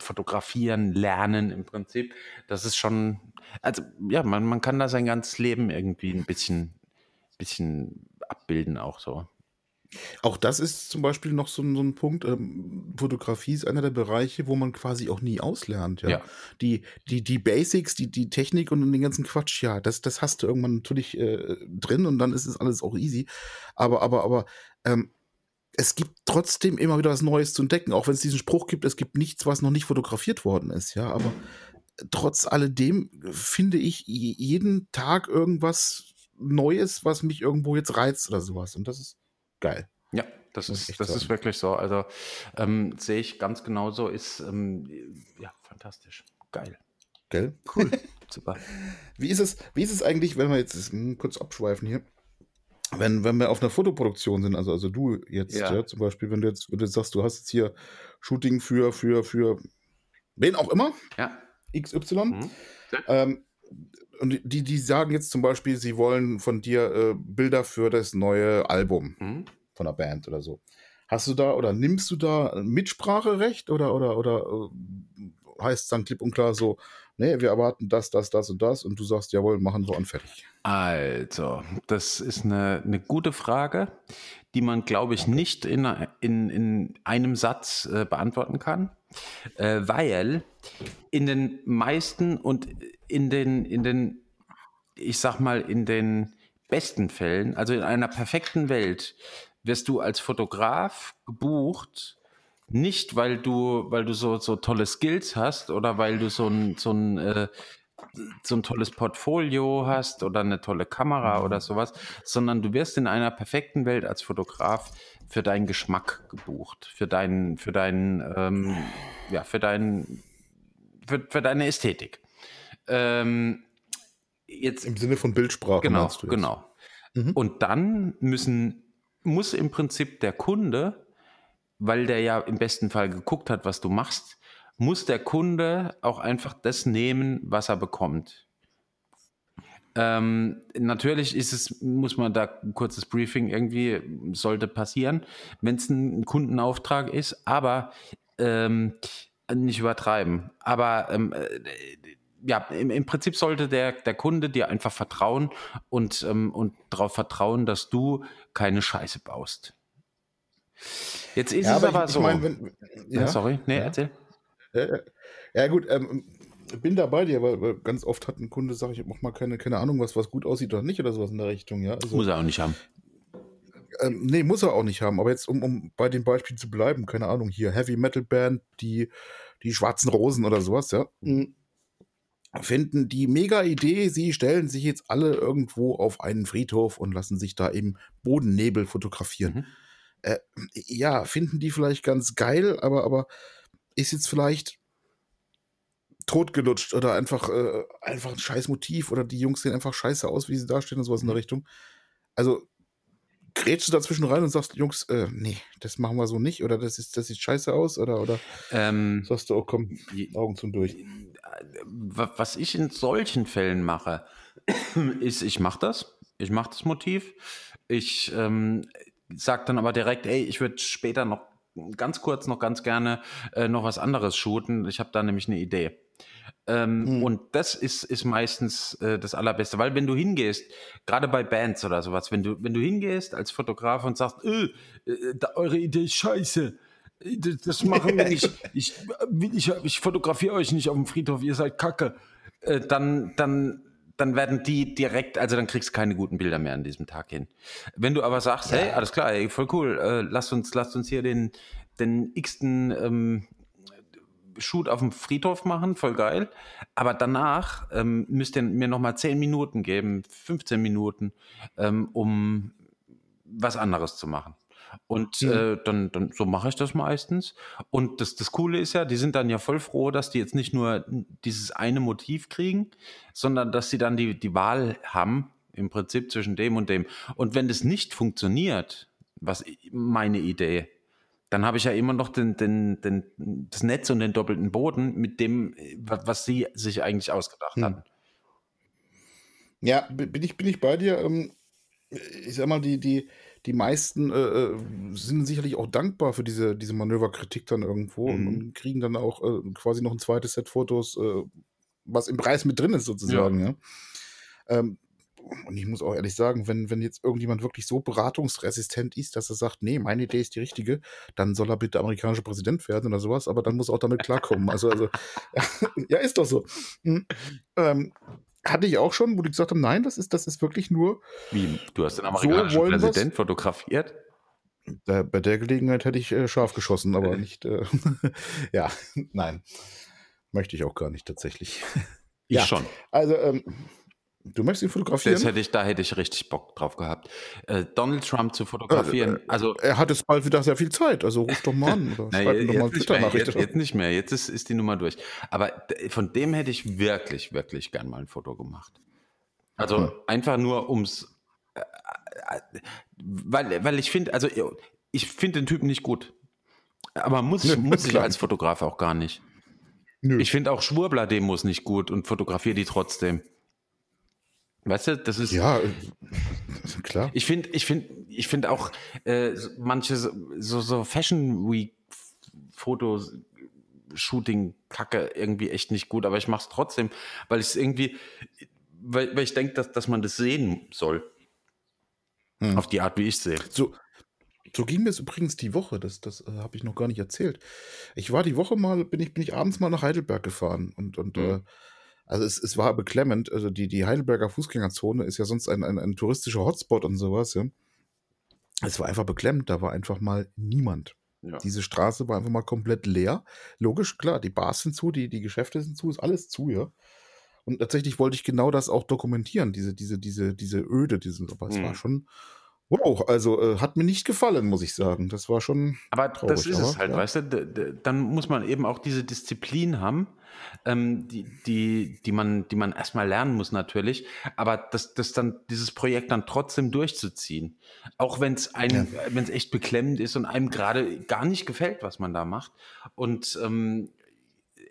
Fotografieren, Lernen im Prinzip. Das ist schon, also ja, man, man kann da sein ganzes Leben irgendwie ein bisschen, bisschen abbilden auch so. Auch das ist zum Beispiel noch so so 'n Punkt, ähm, Fotografie ist einer der Bereiche, wo man quasi auch nie auslernt, ja. Ja. Die die die Basics, die die Technik und den ganzen Quatsch, ja, das das hast du irgendwann natürlich, äh, drin und dann ist es alles auch easy. Aber aber aber, ähm, es gibt trotzdem immer wieder was Neues zu entdecken, auch wenn es diesen Spruch gibt: „Es gibt nichts, was noch nicht fotografiert worden ist“, ja, aber trotz alledem finde ich je jeden Tag irgendwas Neues, was mich irgendwo jetzt reizt oder so was und das ist geil. Ja, das ist das ist wirklich so. Also, ähm, sehe ich ganz genauso, ist, ähm, ja, fantastisch. Geil. Gell? Cool. Super. Wie ist es wie ist es eigentlich, wenn wir jetzt hm, kurz abschweifen hier, wenn wenn wir auf 'ner Fotoproduktion sind, also also du jetzt, Ja. ja, zum Beispiel, wenn du jetzt wenn du jetzt sagst, du hast jetzt hier Shooting für für für wen auch immer, Ja. XY, Mhm. ähm, und die die sagen jetzt zum Beispiel, sie wollen von dir, äh, Bilder für das neue Album Mhm. von 'ner Band oder so. Hast du da oder nimmst du da Mitspracherecht oder oder oder, äh, heißt's dann klipp und klar so: „Ne, wir erwarten das, das, das und das“ und du sagst: „Jawohl, machen wir und fertig?“ Also, das ist eine 'ne gute Frage, die man, glaube ich, nicht in in in einem Satz, äh, beantworten kann, äh, weil in den meisten und in den in den ich sage mal, in den besten Fällen, also in einer perfekten Welt, wirst du als Fotograf gebucht, nicht weil du weil du so so tolle Skills hast oder weil du so 'n so 'n, äh so 'n tolles Portfolio hast oder 'ne tolle Kamera oder so was, sondern du wirst in einer perfekten Welt als Fotograf für deinen Geschmack gebucht, für deinen für deinen, ähm ja, für deinen für für deine Ästhetik. Ähm, jetzt Im Sinne von Bildsprache Genau, genau. Mhm. Und dann müssen muss im Prinzip der Kunde, weil der ja im besten Fall geguckt hat, was du machst, muss der Kunde auch einfach das nehmen, was er bekommt. Ähm, natürlich ist es muss man da 'n kurzes Briefing irgendwie sollte passieren, wenn's 'n Kundenauftrag ist, aber, ähm, nicht übertreiben. Aber, ähm, äh, ja, im im Prinzip sollte der der Kunde dir einfach vertrauen und, ähm und drauf vertrauen, dass du keine Scheiße baust. Jetzt ist Ja, es aber ich aber ich so meine, wenn Ja, ja, sorry. Ne, ja. erzähl. Ja, ja. Ja gut, ähm, bin da bei dir, weil ganz oft hat 'n Kunde, sage ich, auch mal keine keine Ahnung, was was gut aussieht oder nicht oder so was in der Richtung, ja. Also Muss er auch nicht haben. ähm, ne, muss er auch nicht haben. Aber jetzt, um um bei dem Beispiel zu bleiben, keine Ahnung, hier Heavy Metal Band, die die Schwarzen Rosen oder so was, ja, hm, finden die mega Idee, sie stellen sich jetzt alle irgendwo auf einen Friedhof und lassen sich da im Bodennebel fotografieren. Mhm. Äh, ja, finden die vielleicht ganz geil, aber aber ist jetzt vielleicht totgelutscht oder einfach äh, einfach 'n scheiß Motiv oder die Jungs sehen einfach scheiße aus, wie sie dastehen und so was in der Mhm. Richtung. Also, grätschst du dazwischen rein und sagst: „Jungs, äh, ne, das machen wir so nicht“ oder „das ist das sieht scheiße aus“ oder oder Ähm, sagst du: „Oh komm, je Augen zu und durch“? wa was ich in solchen Fällen mache, ist, ich mache das. Ich mache das Motiv. Ich, ähm, sage dann aber direkt: „Ey, ich würde später noch ganz kurz noch ganz gerne, äh, noch was anderes shooten. Ich habe da nämlich 'ne Idee.“ Ähm, Mhm. und das ist ist meistens, äh, das Allerbeste, weil wenn du hingehst, grade bei Bands oder so was, wenn du wenn du hingehst als Fotograf und sagst: „Äh, äh, da eure Idee ist scheiße. Äh, d das machen wir nicht. Ich will ich ich fotografiere euch nicht aufm Friedhof, ihr seid Kacke.“ Äh, dann dann dann werden die direkt also, dann kriegst du keine guten Bilder mehr an diesem Tag hin. Wenn du aber sagst: „Hey, Ja. alles klar, ey, voll cool, äh, lasst uns lasst uns hier den den x-ten, ähm, Shoot aufm Friedhof machen, voll geil. Aber danach, ähm, müsst ihr mir noch mal 10 Minuten geben, 15 Minuten, ähm, um was anderes zu machen.“ Und, Mhm. äh, dann dann so mache ich das meistens. Und das das Coole ist ja, die sind dann ja voll froh, dass die jetzt nicht nur dieses eine Motiv kriegen, sondern dass sie dann die die Wahl haben im Prinzip zwischen dem und dem. Und wenn das nicht funktioniert, was meine Idee, dann habe ich ja immer noch den den den das Netz und den doppelten Boden mit dem, äh, wa was sie sich eigentlich ausgedacht Mhm. hatten. Ja, bi bin ich bin ich bei dir, ähm, ich sage mal, die die die meisten, äh, äh, sind sicherlich auch dankbar für diese diese Manöverkritik dann irgendwo und Mhm. und kriegen dann auch, äh, quasi noch 'n zweites Set Fotos, äh, was im Preis mit drin ist Ja. sozusagen, ja. Ähm, und ich muss auch ehrlich sagen, wenn, wenn jetzt irgendjemand wirklich so beratungsresistent ist, dass er sagt, nee, meine Idee ist die richtige, dann soll er bitte amerikanischer Präsident werden oder sowas, aber dann muss er auch damit klarkommen. Also, also ja, ist doch so. Hm. Ähm, hatte ich auch schon, wo die gesagt haben, nein, das ist, das ist wirklich nur. Wie? Du hast den amerikanischen so Präsident fotografiert? Da, bei der Gelegenheit hätte ich äh, scharf geschossen, aber äh. nicht. Äh, ja, nein. Möchte ich auch gar nicht tatsächlich. Ich ja, schon. Also, ähm, du möchtest ihn fotografieren? Das hätte ich, da hätte ich richtig Bock drauf gehabt. Äh, Donald Trump zu fotografieren. Äh, also, er hat jetzt bald wieder sehr viel Zeit, also ruf doch mal an oder schreib ihm doch mal Twitter-Nachricht. Jetzt, jetzt, nicht mehr, jetzt ist, ist die Nummer durch. Aber von dem hätte ich wirklich, wirklich gern mal ein Foto gemacht. Also hm. einfach nur ums. Äh, äh, weil, weil ich finde, also ich finde den Typen nicht gut. Aber muss ich, muss ich als Fotograf auch gar nicht. Nö. Ich finde auch Schwurbler-Demos nicht gut und fotografiere die trotzdem. Weißt du, das ist. Ja, klar. Ich finde, ich finde, ich finde auch äh, manche so, so Fashion Week Fotos, Shooting Kacke irgendwie echt nicht gut, aber ich mache es trotzdem, weil ich es irgendwie, weil, weil ich denke, dass, dass man das sehen soll. Hm. Auf die Art, wie ich sehe. So, so ging mir es übrigens die Woche, das, das äh, habe ich noch gar nicht erzählt. Ich war die Woche mal, bin ich, bin ich abends mal nach Heidelberg gefahren und, und mhm. äh, also es, es war beklemmend. Also die, die Heidelberger Fußgängerzone ist ja sonst ein, ein, ein touristischer Hotspot und sowas, ja. Es war einfach beklemmend, da war einfach mal niemand. Ja. Diese Straße war einfach mal komplett leer. Logisch, klar, die Bars sind zu, die, die Geschäfte sind zu, ist alles zu, ja. Und tatsächlich wollte ich genau das auch dokumentieren, diese, diese, diese, diese Öde, diesen, aber es war schon, Wow, also äh, hat mir nicht gefallen, muss ich sagen. Das war schon. Aber traurig, das ist aber, es halt, ja. weißt du? Dann muss man eben auch diese Disziplin haben, ähm, die, die, die, man, die man erstmal lernen muss, natürlich. Aber das, das dann, dieses Projekt dann trotzdem durchzuziehen. Auch wenn es einem, ja. wenn es echt beklemmend ist und einem gerade gar nicht gefällt, was man da macht. Und ähm,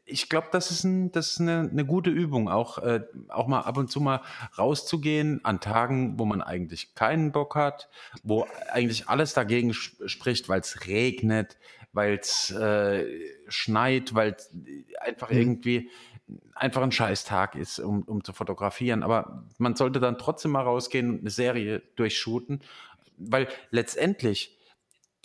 ich glaube, das ist, ein, das ist eine, eine gute Übung, auch, äh, auch mal ab und zu mal rauszugehen an Tagen, wo man eigentlich keinen Bock hat, wo eigentlich alles dagegen spricht, weil es regnet, weil es äh, schneit, weil es einfach mhm. irgendwie einfach ein Scheißtag ist, um, um zu fotografieren. Aber man sollte dann trotzdem mal rausgehen und eine Serie durchshooten, weil letztendlich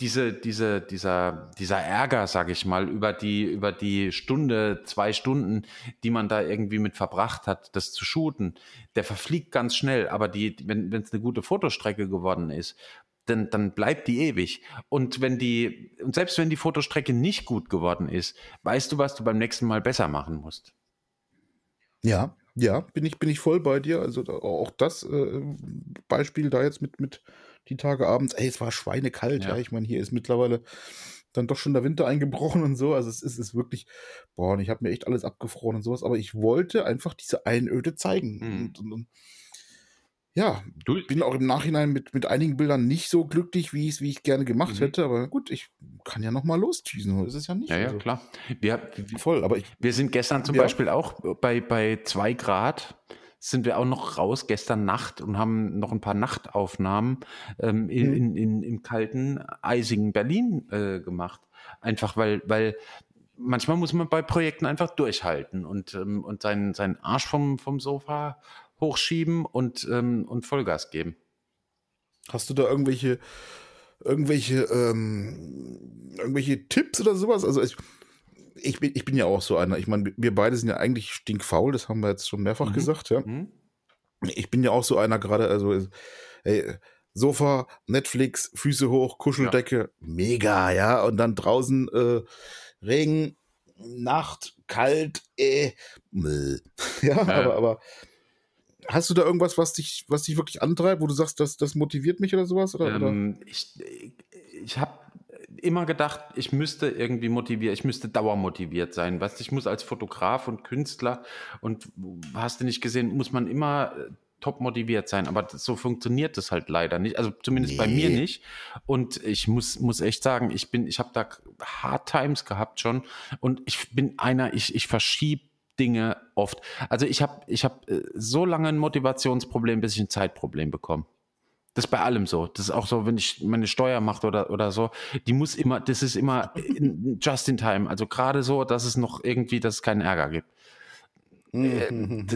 diese, diese, dieser, dieser Ärger, sage ich mal, über die, über die Stunde, zwei Stunden, die man da irgendwie mit verbracht hat, das zu shooten, der verfliegt ganz schnell. Aber die, wenn es eine gute Fotostrecke geworden ist, dann, dann bleibt die ewig. Und wenn die, und selbst wenn die Fotostrecke nicht gut geworden ist, weißt du, was du beim nächsten Mal besser machen musst. Ja, ja, bin ich, bin ich voll bei dir. Also auch das äh, Beispiel da jetzt mit, mit die Tage abends. Ey, es war schweinekalt, ja. ja. Ich meine, hier ist mittlerweile dann doch schon der Winter eingebrochen und so. Also es ist, ist wirklich, boah, und ich habe mir echt alles abgefroren und sowas, aber ich wollte einfach diese Einöde zeigen. Mhm. Und, und, und, ja, du, bin auch im Nachhinein mit, mit einigen Bildern nicht so glücklich, wie ich es wie ich gerne gemacht mhm. hätte, aber gut, ich kann ja noch mal losschießen, ist es ja nicht. Ja, ja, also. klar. Wir, Voll, aber ich, wir sind gestern zum ja. Beispiel auch bei, bei zwei Grad sind wir auch noch raus gestern Nacht und haben noch ein paar Nachtaufnahmen ähm, in, mhm. in, in, im kalten, eisigen Berlin äh, gemacht. Einfach weil, weil manchmal muss man bei Projekten einfach durchhalten und, ähm, und seinen, seinen Arsch vom, vom Sofa hochschieben und, ähm, und Vollgas geben. Hast du da irgendwelche, irgendwelche, ähm, irgendwelche Tipps oder sowas? Also ich, ich bin, ich bin ja auch so einer. Ich meine, wir beide sind ja eigentlich stinkfaul, das haben wir jetzt schon mehrfach mhm. gesagt, ja. Mhm. Ich bin ja auch so einer gerade, also ey, Sofa, Netflix, Füße hoch, Kuscheldecke, ja. mega, ja. Und dann draußen äh, Regen, Nacht, kalt, äh, ja, ja, aber, aber hast du da irgendwas, was dich, was dich wirklich antreibt, wo du sagst, das, das motiviert mich oder sowas? Oder, ähm, oder? Ich, ich habe immer gedacht, ich müsste irgendwie motiviert, ich müsste dauermotiviert sein. Weißt ich muss als Fotograf und Künstler und hast du nicht gesehen, muss man immer äh, top motiviert sein, aber so funktioniert das halt leider nicht, also zumindest nee. bei mir nicht. Und ich muss muss echt sagen, ich bin, ich habe da Hard Times gehabt schon und ich bin einer, ich ich verschiebe Dinge oft. Also ich habe ich habe äh, so lange ein Motivationsproblem, bis ich ein Zeitproblem bekomme. Das ist bei allem so. Das ist auch so, wenn ich meine Steuer mache oder, oder so. Die muss immer, das ist immer just in time. Also gerade so, dass es noch irgendwie, dass es keinen Ärger gibt. Mhm.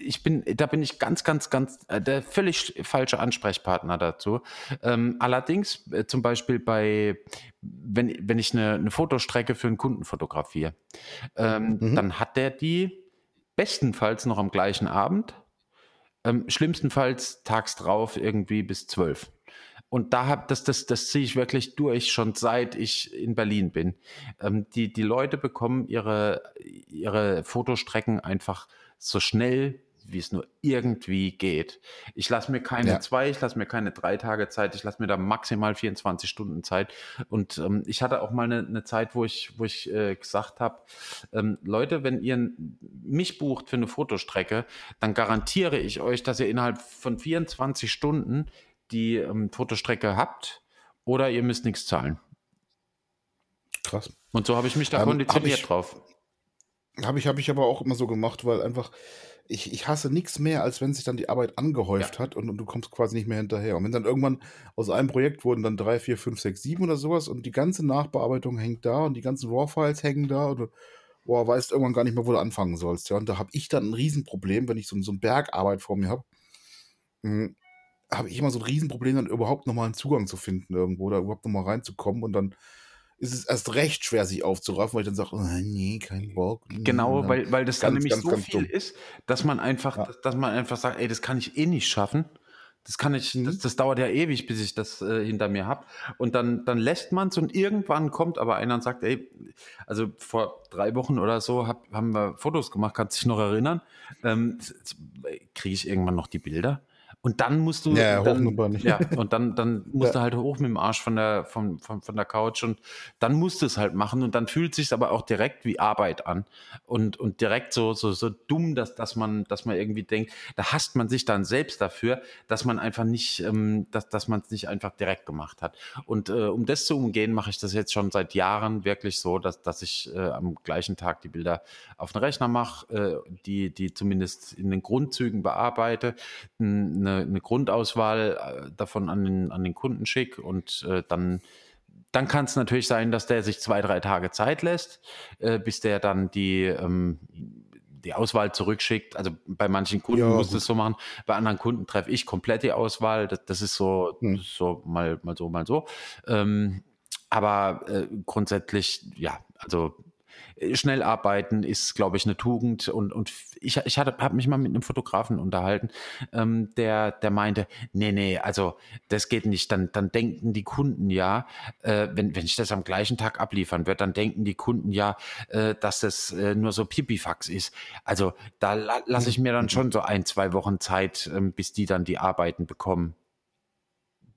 ich bin, da bin ich ganz, ganz, ganz äh, der völlig falsche Ansprechpartner dazu. Ähm, allerdings äh, zum Beispiel bei, wenn, wenn ich eine, eine Fotostrecke für einen Kunden fotografiere, ähm, mhm. dann hat der die bestenfalls noch am gleichen Abend, ähm, schlimmstenfalls tags drauf irgendwie bis zwölf. Und da hab, das, das, das ziehe ich wirklich durch, schon seit ich in Berlin bin. Ähm, die, die Leute bekommen ihre, ihre Fotostrecken einfach so schnell wie es nur irgendwie geht. Ich lasse mir keine ja. zwei, ich lasse mir keine drei Tage Zeit, ich lasse mir da maximal 24 Stunden Zeit. Und ähm, ich hatte auch mal eine, eine, Zeit, wo ich, wo ich äh, gesagt habe, ähm, Leute, wenn ihr mich bucht für eine Fotostrecke, dann garantiere ich euch, dass ihr innerhalb von 24 Stunden die ähm, Fotostrecke habt oder ihr müsst nichts zahlen. Krass. Und so habe ich mich da ähm, konditioniert ich, drauf. Habe ich, hab ich aber auch immer so gemacht, weil einfach, ich, ich hasse nichts mehr, als wenn sich dann die Arbeit angehäuft ja. hat und, und, du kommst quasi nicht mehr hinterher. Und wenn dann irgendwann aus einem Projekt wurden dann drei, vier, fünf, sechs, sieben oder sowas und die ganze Nachbearbeitung hängt da und die ganzen RAW-Files hängen da und du boah, weißt irgendwann gar nicht mehr, wo du anfangen sollst. Ja, und da habe ich dann ein Riesenproblem, wenn ich so, so ein Bergarbeit vor mir habe. Hm, habe ich immer so ein Riesenproblem, dann überhaupt nochmal einen Zugang zu finden irgendwo, da überhaupt nochmal reinzukommen und dann ist es erst recht schwer, sich aufzuraffen, weil ich dann sage, oh, nee, kein Bock. Genau, weil, weil das dann nämlich ganz, so ganz viel dumm. ist, dass man einfach, ja. dass, dass, man einfach sagt, ey, das kann ich eh nicht schaffen. Das kann ich, mhm. das, das, dauert ja ewig, bis ich das äh, hinter mir habe. Und dann, dann lässt man es und irgendwann kommt aber einer und sagt, ey, also vor drei Wochen oder so hab, haben wir Fotos gemacht, kannst dich noch erinnern? Ähm, Kriege ich irgendwann noch die Bilder? Und dann musst du. Ja, dann. Ja, und dann, dann musst ja. du halt hoch mit dem Arsch von der, von, von, von der Couch und dann musst du es halt machen und dann fühlt es sich aber auch direkt wie Arbeit an. Und, und direkt so, so, so dumm, dass, dass man, dass man irgendwie denkt, da hasst man sich dann selbst dafür, dass man einfach nicht, ähm, dass, dass man es nicht einfach direkt gemacht hat. Und äh, um das zu umgehen, mache ich das jetzt schon seit Jahren wirklich so, dass, dass ich äh, am gleichen Tag die Bilder auf den Rechner mache, äh, die, die zumindest in den Grundzügen bearbeite, eine eine, Grundauswahl äh, davon an den, an den Kunden schicke und äh, dann dann kann es natürlich sein, dass der sich zwei, drei Tage Zeit lässt, äh, bis der dann die, ähm, die Auswahl zurückschickt. Also bei manchen Kunden ja, muss das so machen, bei anderen Kunden treffe ich komplett die Auswahl. Das, das ist so, hm. so mal, mal so, mal so. Ähm, aber äh, grundsätzlich, ja, also schnell arbeiten ist, glaube ich, eine Tugend. Und, und ich, ich habe mich mal mit einem Fotografen unterhalten, ähm, der, der meinte, nee, nee, also das geht nicht. Dann, dann denken die Kunden ja, äh, wenn, wenn ich das am gleichen Tag abliefern würde, dann denken die Kunden ja, äh, dass das äh, nur so Pipifax ist. Also da la lasse ich mir dann schon so ein, zwei Wochen Zeit, ähm, bis die dann die Arbeiten bekommen.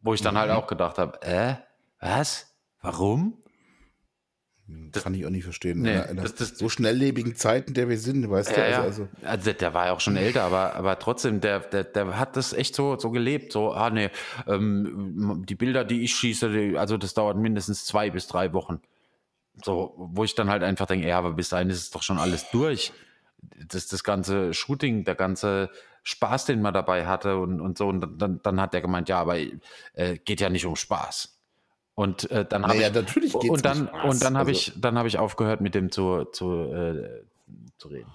Wo ich dann halt mhm. halt auch gedacht habe, äh, was? Warum? Das kann ich auch nicht verstehen. Nee, in einer, das, das, so schnelllebigen Zeiten, der wir sind, weißt ja, du? Also, also, also, der war ja auch schon älter, aber, aber trotzdem, der, der, der hat das echt so, so gelebt. So, ah nee, ähm, die Bilder, die ich schieße, die, also das dauert mindestens zwei bis drei Wochen. So, wo ich dann halt einfach denke, ja, aber bis dahin ist es doch schon alles durch. Das, das ganze Shooting, der ganze Spaß, den man dabei hatte und, und so. Und dann, dann hat er gemeint, ja, aber äh, geht ja nicht um Spaß. Und äh, dann habe naja, ich natürlich geht's und dann und dann habe also, ich dann habe ich aufgehört mit dem zu zu, äh, zu reden.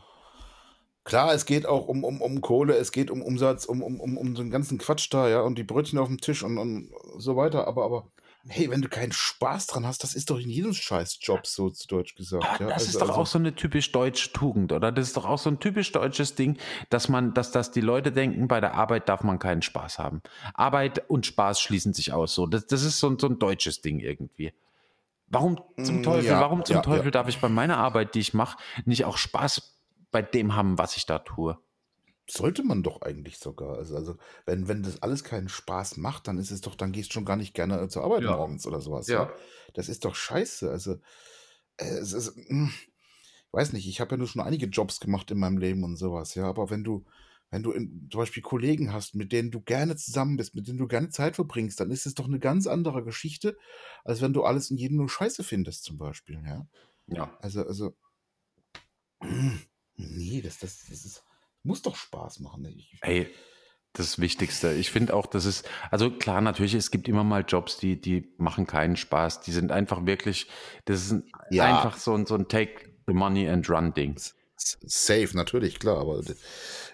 Klar, es geht auch um, um, um Kohle, es geht um Umsatz, um, um, um, um so einen ganzen Quatsch da, ja, und die Brötchen auf dem Tisch und, und so weiter, aber, aber hey, wenn du keinen Spaß dran hast, das ist doch in jedem Scheißjob so zu Deutsch gesagt. Ja, das also, ist doch also, auch so eine typisch deutsche Tugend, oder? Das ist doch auch so ein typisch deutsches Ding, dass man, dass, dass die Leute denken, bei der Arbeit darf man keinen Spaß haben. Arbeit und Spaß schließen sich aus. So, das, das ist so, so ein deutsches Ding irgendwie. Warum zum mm, Teufel, ja, warum zum ja, Teufel darf ich bei meiner Arbeit, die ich mache, nicht auch Spaß bei dem haben, was ich da tue? Sollte man doch eigentlich sogar. Also, also wenn, wenn das alles keinen Spaß macht, dann ist es doch, dann gehst du schon gar nicht gerne zur Arbeit Ja. morgens oder sowas. Ja. Ja. Das ist doch scheiße. Also, äh, es ist, hm, ich weiß nicht, ich habe ja nur schon einige Jobs gemacht in meinem Leben und sowas, ja. Aber wenn du, wenn du in, zum Beispiel Kollegen hast, mit denen du gerne zusammen bist, mit denen du gerne Zeit verbringst, dann ist es doch eine ganz andere Geschichte, als wenn du alles in jedem nur Scheiße findest, zum Beispiel, ja. Ja. Also, also, nee, das, das, das ist. Muss doch Spaß machen. Ich, Ey, das Wichtigste. Ich finde auch, das ist, also klar, natürlich, es gibt immer mal Jobs, die, die machen keinen Spaß. Die sind einfach wirklich, das ist ja. einfach so, so ein Take the money and run Ding. safe, natürlich, klar, aber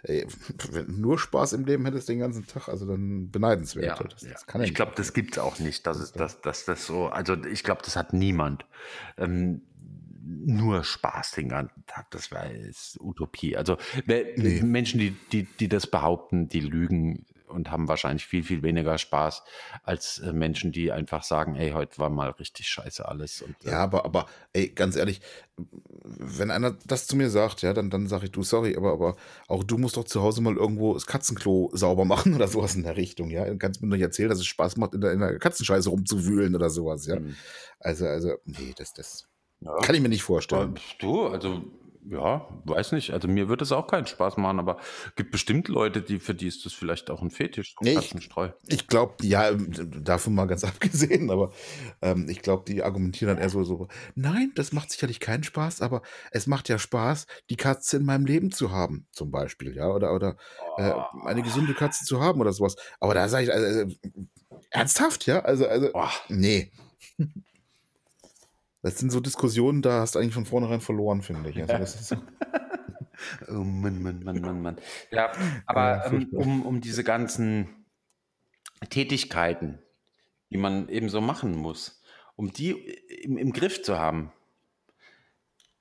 ey, wenn du nur Spaß im Leben hättest den ganzen Tag, also dann beneidenswert. Ja, das, ja. das ich glaube, das gibt es auch nicht. Das ist, das, das, das so, also ich glaube, das hat niemand. Ähm, nur Spaß den ganzen Tag, das wäre jetzt Utopie. Also Nee. Menschen, die, die, die das behaupten, die lügen und haben wahrscheinlich viel, viel weniger Spaß als äh, Menschen, die einfach sagen, ey, heute war mal richtig scheiße alles. Und, äh, Ja, aber, aber, ey, ganz ehrlich, wenn einer das zu mir sagt, ja, dann, dann sage ich, du, sorry, aber, aber auch du musst doch zu Hause mal irgendwo das Katzenklo sauber machen oder sowas in der Richtung, ja. Du kannst mir nicht erzählen, dass es Spaß macht, in der, in der Katzenscheiße rumzuwühlen oder sowas, ja. Mhm. Also, also, nee, das, das Ja. kann ich mir nicht vorstellen. du, also ja, weiß nicht. Also mir würde es auch keinen Spaß machen, aber gibt bestimmt Leute, die für die ist das vielleicht auch ein Fetisch, so Nee, ich- Katzenstreu. Ich glaube, ja, davon mal ganz abgesehen, aber ähm, ich glaube, die argumentieren dann eher so, so, nein, das macht sicherlich keinen Spaß, aber es macht ja Spaß, die Katze in meinem Leben zu haben, zum Beispiel, ja, oder, oder äh, eine gesunde Katze zu haben oder sowas. Aber da sage ich, also, also, ernsthaft, ja, also, also, Boah. nee. Das sind so Diskussionen, da hast du eigentlich von vornherein verloren, finde ich. Also ist, Oh Mann, Mann, Mann, Mann, Mann. Ja, aber Ja, ähm, um, um diese ganzen Tätigkeiten, die man eben so machen muss, um die im, im Griff zu haben,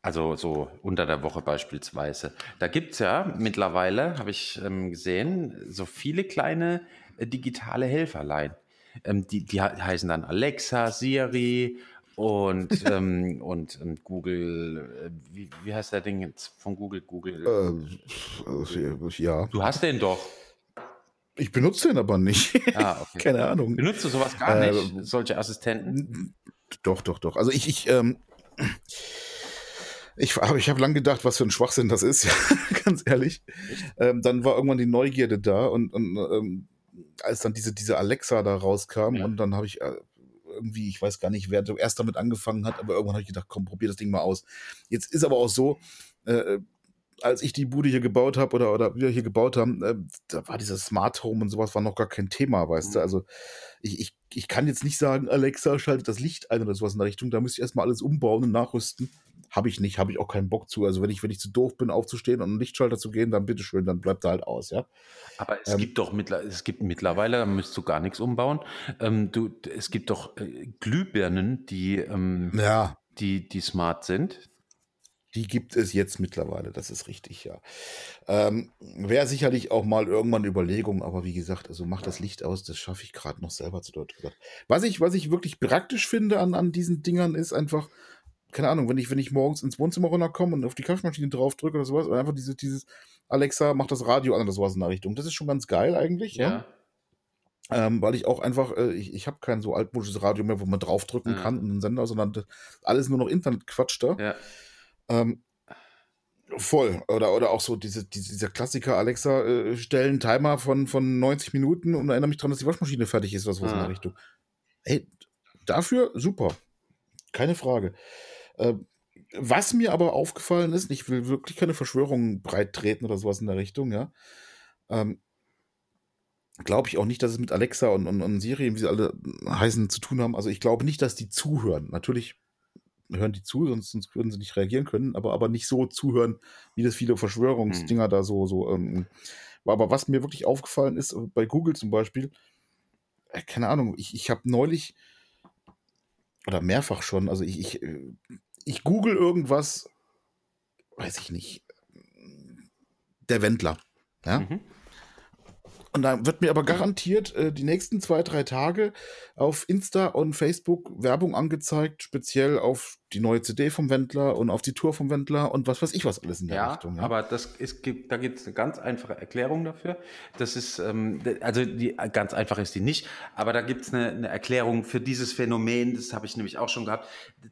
also so unter der Woche beispielsweise, da gibt es ja mittlerweile, habe ich ähm, gesehen, so viele kleine äh, digitale Helferlein. Ähm, die, die he- heißen dann Alexa, Siri und, ähm, und, und Google, äh, wie, wie heißt der Ding jetzt von Google? Google. äh, ja, Du hast den doch. ich benutze den aber nicht. Ah, okay. Keine Ahnung. Benutzt du sowas gar Äh, nicht, solche Assistenten? Doch, doch, doch. Also ich, ich, ähm, ich, aber ich habe lange gedacht, was für ein Schwachsinn das ist, ganz ehrlich. Ähm, dann war irgendwann die Neugierde da und, und ähm, als dann diese, diese Alexa da rauskam Ja. und dann habe ich äh, irgendwie, ich weiß gar nicht, wer zuerst damit angefangen hat, aber irgendwann habe ich gedacht, komm, probier das Ding mal aus. Jetzt ist aber auch so, äh, als ich die Bude hier gebaut habe oder, oder wir hier gebaut haben, äh, da war dieses Smart Home und sowas war noch gar kein Thema, weißt du. Mhm. Also ich, ich, ich kann jetzt nicht sagen, Alexa, schaltet das Licht ein oder sowas in der Richtung. Da müsste ich erstmal alles umbauen und nachrüsten. Habe ich nicht, habe ich auch keinen Bock zu. Also wenn ich, wenn ich zu doof bin, aufzustehen und einen Lichtschalter zu gehen, dann bitteschön, dann bleibt er halt aus, ja. Aber es ähm, gibt doch mittler, es gibt mittlerweile, da müsstest du gar nichts umbauen. Ähm, du, es gibt doch äh, Glühbirnen, die, ähm, Ja, die, die smart sind. Die gibt es jetzt mittlerweile, das ist richtig, ja. Ähm, Wäre sicherlich auch mal irgendwann eine Überlegung, aber wie gesagt, also mach das Licht aus, das schaffe ich gerade noch selber zu dort. Was ich, was ich wirklich praktisch finde an, an diesen Dingern ist einfach, keine Ahnung, wenn ich, wenn ich morgens ins Wohnzimmer runterkomme und auf die Kaffeemaschine drauf drücke oder sowas, und einfach diese, dieses Alexa macht das Radio an oder sowas in der Richtung. Das ist schon ganz geil eigentlich, ja. Ähm, weil ich auch einfach, äh, ich, ich habe kein so altmodisches Radio mehr, wo man draufdrücken Ja. kann und einen Sender, sondern alles nur noch Internetquatsch da. Ja. Ähm, voll. Oder, oder auch so diese, diese, dieser Klassiker, Alexa, äh, stellen Timer von, von 90 Minuten und erinnere mich dran, dass die Waschmaschine fertig ist, oder sowas in Ah. der Richtung. Ey, dafür super. Keine Frage. Ähm, was mir aber aufgefallen ist, ich will wirklich keine Verschwörungen breit treten oder sowas in der Richtung, ja. Ähm, glaube ich auch nicht, dass es mit Alexa und, und, und Siri, wie sie alle heißen, zu tun haben. Also ich glaube nicht, dass die zuhören. Natürlich hören die zu, sonst, sonst würden sie nicht reagieren können, aber, aber nicht so zuhören, wie das viele Verschwörungsdinger da so, so, ähm, aber was mir wirklich aufgefallen ist, bei Google zum Beispiel, äh, keine Ahnung, ich, ich habe neulich oder mehrfach schon, also ich, ich, äh, ich google irgendwas, weiß ich nicht, der Wendler, ja, Mhm. Und da wird mir aber garantiert äh, die nächsten zwei, drei Tage auf Insta und Facebook Werbung angezeigt, speziell auf die neue CD vom Wendler und auf die Tour vom Wendler und was weiß ich was alles in der Ja, Richtung. aber das ist, gibt, da gibt es eine ganz einfache Erklärung dafür. Das ist, ähm, also die ganz einfach ist die nicht, aber da gibt es eine, eine Erklärung für dieses Phänomen, das habe ich nämlich auch schon gehabt.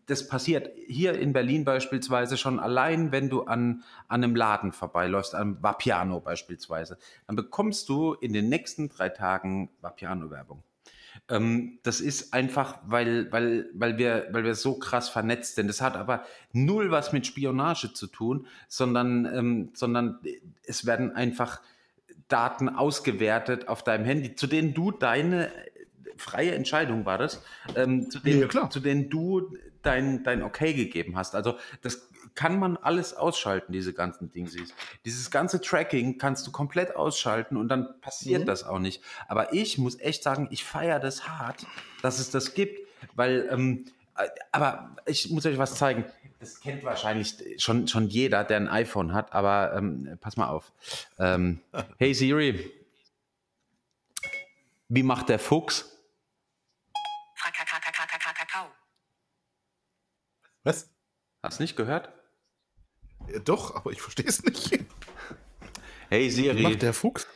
Das passiert hier in Berlin beispielsweise schon allein, wenn du an, an einem Laden vorbeiläufst, an Vapiano beispielsweise, dann bekommst du in den nächsten drei Tagen Vapiano-Werbung. Ähm, das ist einfach, weil, weil, weil, wir, weil wir so krass vernetzt sind. Das hat aber null was mit Spionage zu tun, sondern, ähm, sondern es werden einfach Daten ausgewertet auf deinem Handy, zu denen du deine freie Entscheidung war das, ähm, zu, denen, Ja, zu denen du dein, dein Okay gegeben hast. Also das kann man alles ausschalten, diese ganzen Dingsies. Dieses ganze Tracking kannst du komplett ausschalten und dann passiert mhm. das auch nicht. Aber ich muss echt sagen, ich feiere das hart, dass es das gibt, weil, ähm, äh, aber ich muss euch was zeigen. Das kennt wahrscheinlich schon, schon jeder, der ein iPhone hat, aber ähm, pass mal auf. Ähm, hey Siri, wie macht der Fuchs? Was? Hast du nicht gehört? Ja, doch, aber ich verstehe es nicht. Hey Siri. Wie macht der Fuchs?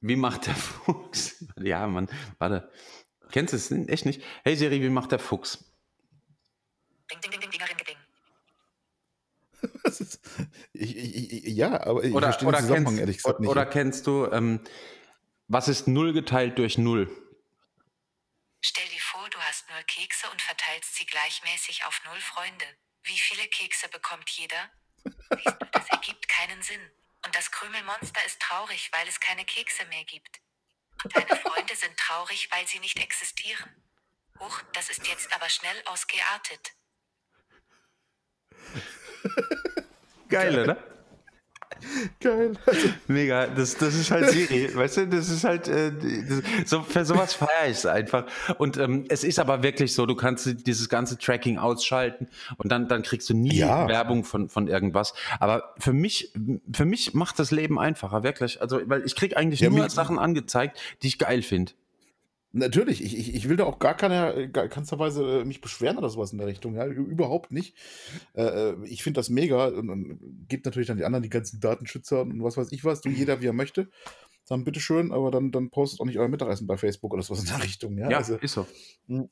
Wie macht der Fuchs? Ja, Mann, warte. Kennst du es echt nicht? Hey Siri, wie macht der Fuchs? Ding, ding, ding, ding, ding, ding. Ist, ich, ich, ja, aber ich oder, verstehe oder den Zusammenhang kennst, ehrlich gesagt nicht. Oder kennst du, ähm, was ist 0 geteilt durch 0? Stell dir vor, du hast 0 Kekse und verteilst sie gleichmäßig auf 0 Freunde. Wie viele Kekse bekommt jeder? Siehst du, das ergibt keinen Sinn. Und das Krümelmonster ist traurig, weil es keine Kekse mehr gibt. Und deine Freunde sind traurig, weil sie nicht existieren. Huch, das ist jetzt aber schnell ausgeartet. Geil, oder? Geil. Mega, das, das ist halt Siri, weißt du, das ist halt, äh, das, so, für sowas feiere ich es einfach. Und ähm, es ist aber wirklich so, du kannst dieses ganze Tracking ausschalten und dann, dann kriegst du nie ja. Werbung von, von irgendwas. Aber für mich, für mich macht das Leben einfacher, wirklich. Also, weil ich krieg eigentlich ja, nur Sachen angezeigt, die ich geil finde. Natürlich, ich, ich, ich will da auch gar keine, keinster Weise äh, mich beschweren oder sowas in der Richtung, ja, überhaupt nicht. Äh, äh ich finde das mega und, und gibt natürlich dann die anderen, die ganzen Datenschützer und was weiß ich was, du jeder wie er möchte. Dann bitteschön, aber dann, dann postet auch nicht euer Mittagessen bei Facebook oder sowas in der Richtung, ja. Ja, also, ist so. Hm.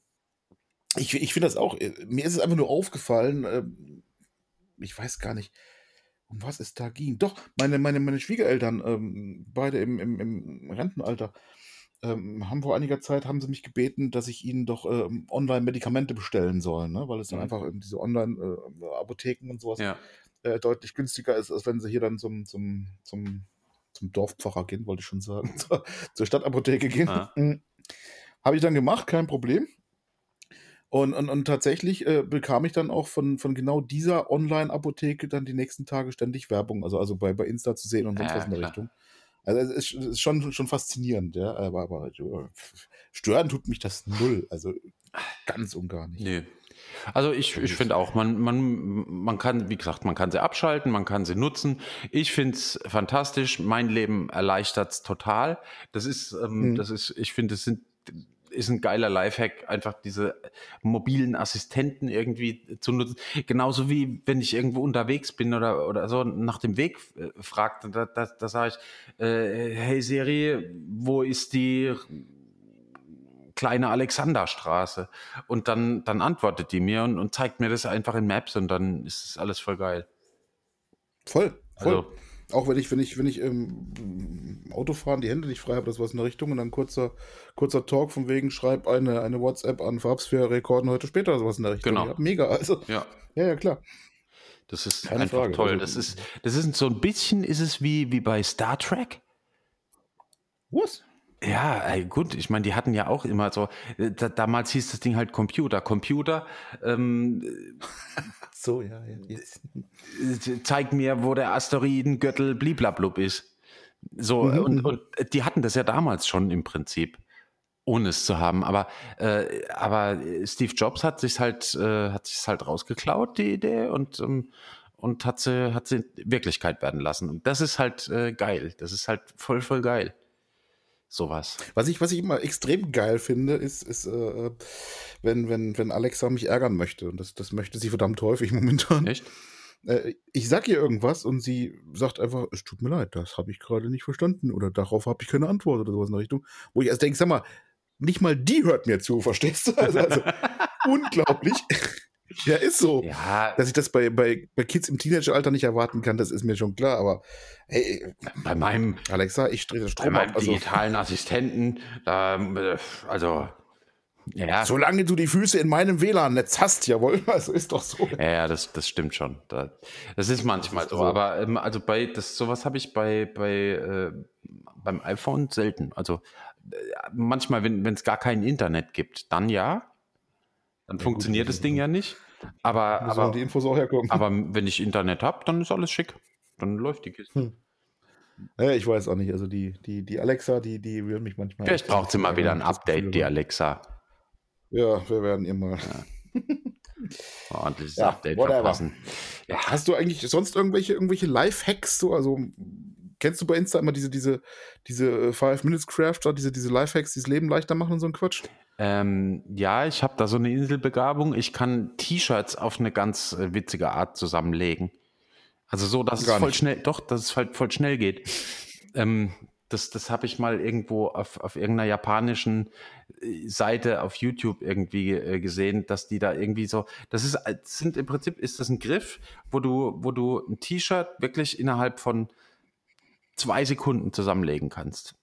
Ich, ich finde das auch, äh, mir ist es einfach nur aufgefallen, äh, ich weiß gar nicht, um was es da ging. Doch, meine, meine, meine Schwiegereltern, ähm, beide im, im, im Rentenalter, ähm, haben vor einiger Zeit haben sie mich gebeten, dass ich ihnen doch ähm, online Medikamente bestellen soll, ne? weil es dann mhm. einfach diese Online-Apotheken äh, und sowas ja. äh, deutlich günstiger ist, als wenn sie hier dann zum, zum, zum, zum Dorfpfarrer gehen, wollte ich schon sagen, zur, zur Stadtapotheke gehen. Ah. Mhm. Habe ich dann gemacht, kein Problem. Und, und, und tatsächlich äh, bekam ich dann auch von, von genau dieser Online-Apotheke dann die nächsten Tage ständig Werbung, also, also bei, bei Insta zu sehen und sonst ja, was in der klar. Richtung. Also es ist, ist, schon, schon faszinierend, ja. Aber, aber stören tut mich das null. Also ganz und gar nicht. Nee. Also ich, ich finde auch, man, man, man kann, wie gesagt, man kann sie abschalten, man kann sie nutzen. Ich finde es fantastisch. Mein Leben erleichtert es total. Das ist, ähm, mhm. das ist, ich finde, es sind ist ein geiler Lifehack, einfach diese mobilen Assistenten irgendwie zu nutzen. Genauso wie wenn ich irgendwo unterwegs bin oder, oder so nach dem Weg äh, fragt, da, da, da sage ich, äh, hey Siri, wo ist die kleine Alexanderstraße? Und dann, dann antwortet die mir und, und zeigt mir das einfach in Maps und dann ist es alles voll geil. Voll, voll. Also, auch wenn ich, wenn ich, wenn ich im Autofahren die Hände nicht frei habe, das was in der Richtung und dann kurzer, kurzer Talk von wegen, schreib eine, eine WhatsApp an Farbsphäre, rekorden heute später, sowas in der Richtung. Genau. Ja, mega, also. Ja. ja, ja, klar. Das ist Keine einfach Frage. toll. Also, das ist, das ist so ein bisschen, ist es wie, wie bei Star Trek. Was? Ja, ey, gut, ich meine, die hatten ja auch immer so, äh, da, damals hieß das Ding halt Computer. Computer, ähm, so, ja, ja. Jetzt. Äh, zeig mir, wo der Asteroidengürtel bliblablub ist. So, mhm. und, mhm. und die hatten das ja damals schon im Prinzip, ohne es zu haben. Aber, äh, aber Steve Jobs hat sich halt, äh, hat sich halt rausgeklaut, die Idee, und, ähm, und hat sie, hat sie Wirklichkeit werden lassen. Und das ist halt äh, geil. Das ist halt voll, voll geil sowas. Was ich, was ich immer extrem geil finde, ist, ist äh, wenn, wenn, wenn Alexa mich ärgern möchte. Und das, das möchte sie verdammt häufig momentan. Echt? Äh, ich sag ihr irgendwas und sie sagt einfach, es tut mir leid, das habe ich gerade nicht verstanden oder darauf habe ich keine Antwort oder sowas in der Richtung. Wo ich erst denke, sag mal, nicht mal die hört mir zu, verstehst du? Also, also unglaublich. Ja, ist so. Ja. Dass ich das bei, bei, bei Kids im Teenageralter nicht erwarten kann, das ist mir schon klar. Aber hey, bei meinem Alexa, ich drehe Strom bei meinem ab. Also, digitalen Assistenten, ähm, also ja. Solange du die Füße in meinem WLAN-Netz hast, jawohl, also ist doch so. Ja, das, das stimmt schon. Das ist manchmal das ist so. Aber ähm, also bei das sowas habe ich bei, bei äh, beim iPhone selten. Also äh, manchmal, wenn es gar kein Internet gibt, dann ja. Dann ja, funktioniert gut, das Ding ja nicht. Aber, aber, die Infos auch herkommen? aber wenn ich Internet habe, dann ist alles schick. Dann läuft die Kiste. Hm. Ja, ich weiß auch nicht. Also die, die, die Alexa, die, die will mich manchmal. Vielleicht braucht sie mal wieder ein Update, die Alexa. Ja, wir werden ihr mal. Ordentliches Ja, Update whatever. verpassen. Ja, Hast du eigentlich sonst irgendwelche, irgendwelche Live-Hacks? So? Also kennst du bei Insta immer diese, diese, diese äh, Five-Minutes-Crafter, diese, diese Live-Hacks, die das Leben leichter machen und so ein Quatsch? Ähm, ja ich habe da so eine Inselbegabung. Ich kann T-Shirts auf eine ganz äh, witzige Art zusammenlegen. Also so, dass Gar es voll nicht. schnell, doch, dass es halt voll schnell geht. Ähm, das das habe ich mal irgendwo auf, auf irgendeiner japanischen äh, Seite auf YouTube irgendwie äh, gesehen, dass die da irgendwie so, das ist, äh, sind im Prinzip ist das ein Griff, wo du, wo du ein T-Shirt wirklich innerhalb von zwei Sekunden zusammenlegen kannst.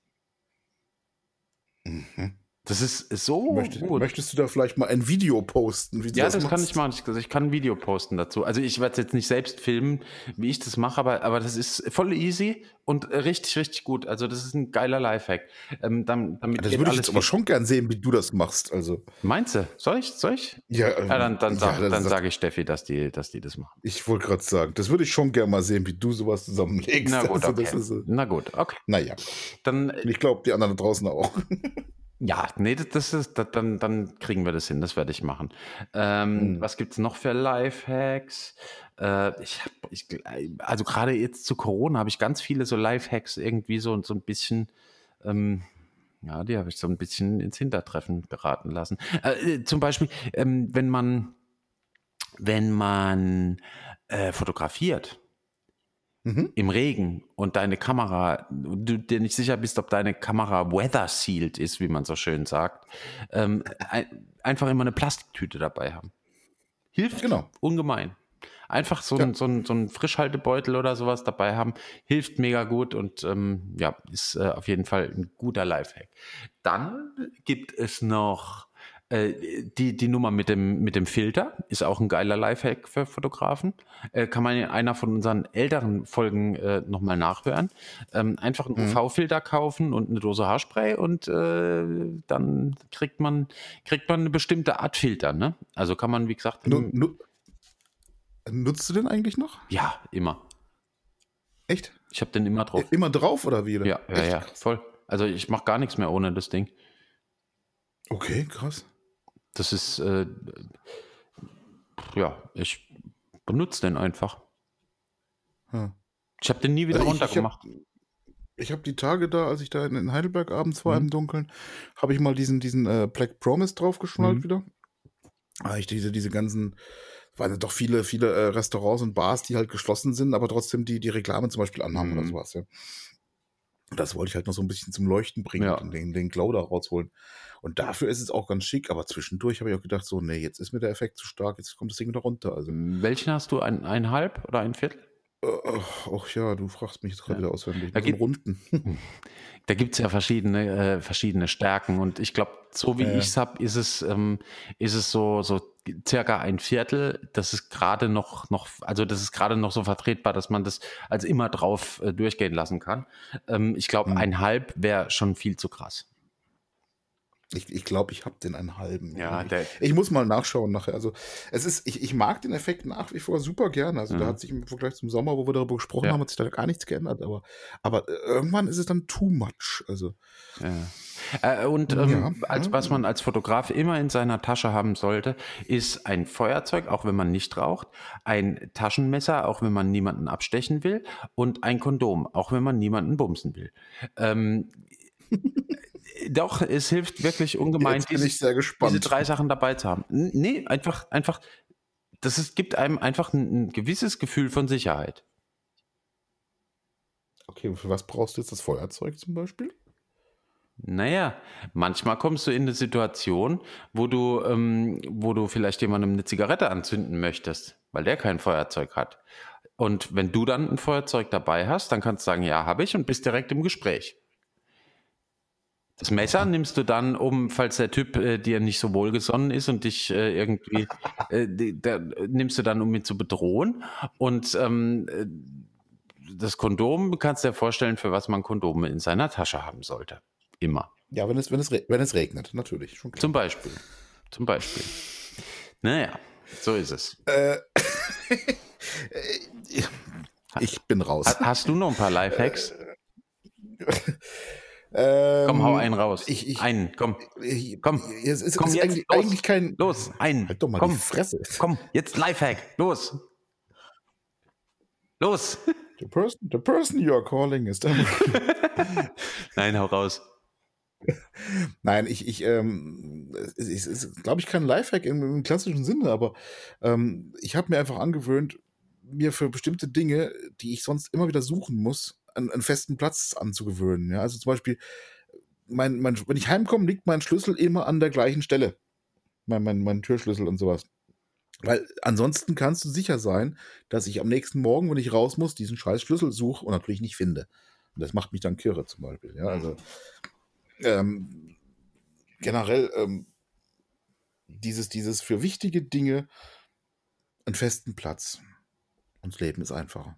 Das ist so Möchtest, gut. möchtest du da vielleicht mal ein Video posten? Ja, das, kann machst? ich machen. Ich, ich kann ein Video posten dazu. Also ich werde es jetzt nicht selbst filmen, wie ich das mache, aber, aber das ist voll easy und richtig, richtig gut. Also das ist ein geiler Lifehack. Ähm, dann, damit Das würde ich jetzt aber schon gern sehen, wie du das machst. Also, Meinst du? Soll ich? Soll ich? ja, ähm, Ja, dann, dann, ja, sag, das- das- sage ich Steffi, dass die, dass die das machen. Ich wollte gerade sagen, das würde ich schon gern mal sehen, wie du sowas zusammenlegst. Na gut, Also, okay. das ist, äh, Na gut, okay. naja, Dann, äh, ich glaube, die anderen da draußen auch. ja, nee, das- ist, das, dann, dann kriegen wir das hin, das werde ich machen. Ähm, Hm. Was gibt es noch für Lifehacks? Äh, ich hab, ich, also gerade jetzt zu Corona habe ich ganz viele so Lifehacks irgendwie so, so ein bisschen, ähm, ja, die habe ich so ein bisschen ins Hintertreffen geraten lassen. Äh, äh, zum Beispiel, ähm, wenn man, wenn man äh, fotografiert, Mhm. im Regen und deine Kamera, du dir nicht sicher bist, ob deine Kamera weather sealed ist, wie man so schön sagt, ähm, ein, einfach immer eine Plastiktüte dabei haben. Hilft Genau. ungemein. Einfach so, ein, Ja. so, ein, so ein Frischhaltebeutel oder sowas dabei haben, hilft mega gut und ähm, ja, ist äh, auf jeden Fall ein guter Lifehack. Dann gibt es noch äh, die, die Nummer mit dem, mit dem Filter, ist auch ein geiler Lifehack für Fotografen. Äh, kann man in einer von unseren älteren Folgen äh, nochmal nachhören. Ähm, einfach einen Mhm. UV-Filter kaufen und eine Dose Haarspray und äh, dann kriegt man, kriegt man eine bestimmte Art Filter. Ne? Also kann man, wie gesagt, Nu, nu, nutzt du den eigentlich noch? ja, immer. Echt? Ich habe den immer drauf. Immer drauf oder wie? Ja, ja, Echt? ja, voll. Also ich mache gar nichts mehr ohne das Ding. Okay, krass. Das ist, äh, ja, ich benutze den einfach. Ja. Ich habe den nie wieder Also ich- ich runtergemacht. Ich habe die Tage da, als ich da in- in Heidelberg abends war Mhm. im Dunkeln, habe ich mal diesen, diesen äh, Black Promise draufgeschnallt Mhm. wieder. Ah, ich diese, diese ganzen, waren doch viele, viele äh, Restaurants und Bars, die halt geschlossen sind, aber trotzdem die, die Reklame zum Beispiel anhaben oder Mhm. sowas, ja. Das wollte ich halt noch so ein bisschen zum Leuchten bringen Ja. und den, den Glow da rausholen. Und dafür ist es auch ganz schick, aber zwischendurch habe ich auch gedacht, so, nee, jetzt ist mir der Effekt zu stark, jetzt kommt das Ding wieder runter. Also, Welchen hast du? Ein, ein halb oder ein Viertel? äh, ach ja, du fragst mich jetzt gerade Ja. wieder auswendig. Da gibt- runden. Da gibt es ja verschiedene, äh, verschiedene Stärken und ich glaube, so wie ja. ich es habe, ist es, ähm, ist es so, so circa ein Viertel. Das ist gerade noch, noch, also das ist gerade noch so vertretbar, dass man das als immer drauf äh, durchgehen lassen kann. Ähm, ich glaube, Mhm. ein halb wäre schon viel zu krass. Ich glaube, ich, glaub, ich habe den einen halben. Ja, irgendwie. der, Ich muss mal nachschauen nachher. Also es ist, ich, ich mag den Effekt nach wie vor super gerne. Also da Mhm. hat sich im Vergleich zum Sommer, wo wir darüber gesprochen Ja. haben, hat sich da gar nichts geändert. Aber, aber äh, irgendwann ist es dann too much. Also Ja. Äh, und ähm, Ja. als, was man als Fotograf immer in seiner Tasche haben sollte, ist ein Feuerzeug, auch wenn man nicht raucht, ein Taschenmesser, auch wenn man niemanden abstechen will, und ein Kondom, auch wenn man niemanden bumsen will. Ähm, doch, es hilft wirklich ungemein, diese, ich sehr gespannt. diese drei Sachen dabei zu haben. Nee, einfach, einfach, das ist, gibt einem einfach ein, ein gewisses Gefühl von Sicherheit. Okay, und für was brauchst du jetzt das Feuerzeug zum Beispiel? Naja, manchmal kommst du in eine Situation, wo du, ähm, wo du vielleicht jemandem eine Zigarette anzünden möchtest, weil der kein Feuerzeug hat. Und wenn du dann ein Feuerzeug dabei hast, dann kannst du sagen, ja, habe ich und bist direkt im Gespräch. Das Messer nimmst du dann, um, falls der Typ äh, dir nicht so wohlgesonnen ist und dich äh, irgendwie, äh, die, da, nimmst du dann, um ihn zu bedrohen. Und ähm, äh, das Kondom, du kannst dir vorstellen, für was man Kondome in seiner Tasche haben sollte. Immer. Ja, wenn es, wenn es, wenn es regnet, natürlich. Zum Beispiel. Zum Beispiel. Naja. So ist es. Äh, ich bin raus. Ha- Hast du noch ein paar Lifehacks? Ähm, Komm, hau einen raus. Ich, ich, einen, komm. ich, komm, Es ist, komm ist jetzt, eigentlich, los. eigentlich kein. Los, einen. Halt doch mal komm, die Fresse. komm, jetzt Lifehack. Los. Los. The person, the person you are calling is. Nein, hau raus. Nein, ich, ich, ähm, es ist, ist glaube ich, kein Lifehack im, im klassischen Sinne, aber ähm, ich habe mir einfach angewöhnt, mir für bestimmte Dinge, die ich sonst immer wieder suchen muss, einen, einen festen Platz anzugewöhnen. Ja? Also zum Beispiel, mein, mein, wenn ich heimkomme, liegt mein Schlüssel immer an der gleichen Stelle. Mein, mein, mein Türschlüssel und sowas. Weil ansonsten kannst du sicher sein, dass ich am nächsten Morgen, wenn ich raus muss, diesen scheiß Schlüssel suche und natürlich nicht finde. Und das macht mich dann kirre zum Beispiel. Ja, also ähm, generell ähm, dieses, dieses für wichtige Dinge einen festen Platz. Und das Leben ist einfacher.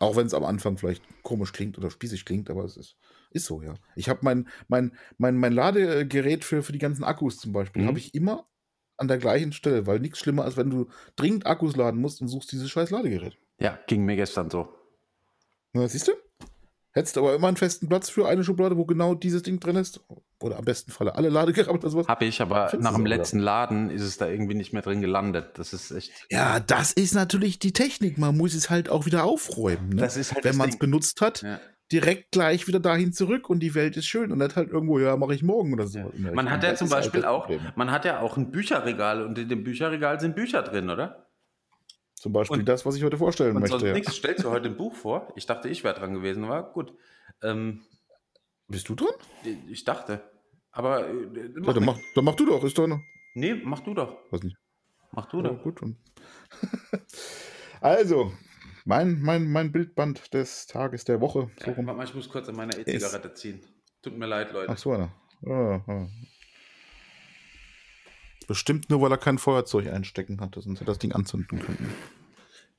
Auch wenn es am Anfang vielleicht komisch klingt oder spießig klingt, aber es ist, ist so, ja. Ich habe mein, mein, mein, mein Ladegerät für, für die ganzen Akkus zum Beispiel, Mhm. habe ich immer an der gleichen Stelle, weil nichts schlimmer als wenn du dringend Akkus laden musst und suchst dieses scheiß Ladegerät. Ja, ging mir gestern so. Na, siehst du? Hättest aber immer einen festen Platz für eine Schublade, wo genau dieses Ding drin ist. Oder am besten Falle alle Ladegeräte oder sowas. Hab ich, aber Findest nach du dem letzten Laden ist es da irgendwie nicht mehr drin gelandet. Das ist echt. Ja, das ist natürlich die Technik. Man muss es halt auch wieder aufräumen. Ne? Das ist halt Wenn man es benutzt hat, Ja. direkt gleich wieder dahin zurück und die Welt ist schön und nicht halt irgendwo, ja, mache ich morgen oder so. Ja. Man hat ja zum halt Beispiel das auch, man hat ja auch ein Bücherregal und in dem Bücherregal sind Bücher drin, oder? Zum Beispiel und- das, was ich heute vorstellen Und möchte. sonst Ja. nichts. Stellst du heute ein Buch vor? Ich dachte, ich wäre dran gewesen, aber gut. Ähm, Bist du dran? ich dachte. Aber äh, Ja, mach, dann, mach, dann mach du doch, ist doch noch. nee, mach du doch. Weiß nicht. Mach du Ja, doch. gut. Also, mein, mein, mein Bildband des Tages der Woche. So Ja, rum. warte mal, ich muss kurz an meiner E-Zigarette ziehen. Tut mir leid, Leute. Ach so. Ah, ah. Bestimmt nur, weil er kein Feuerzeug einstecken hatte, sonst hätte er das Ding anzünden können.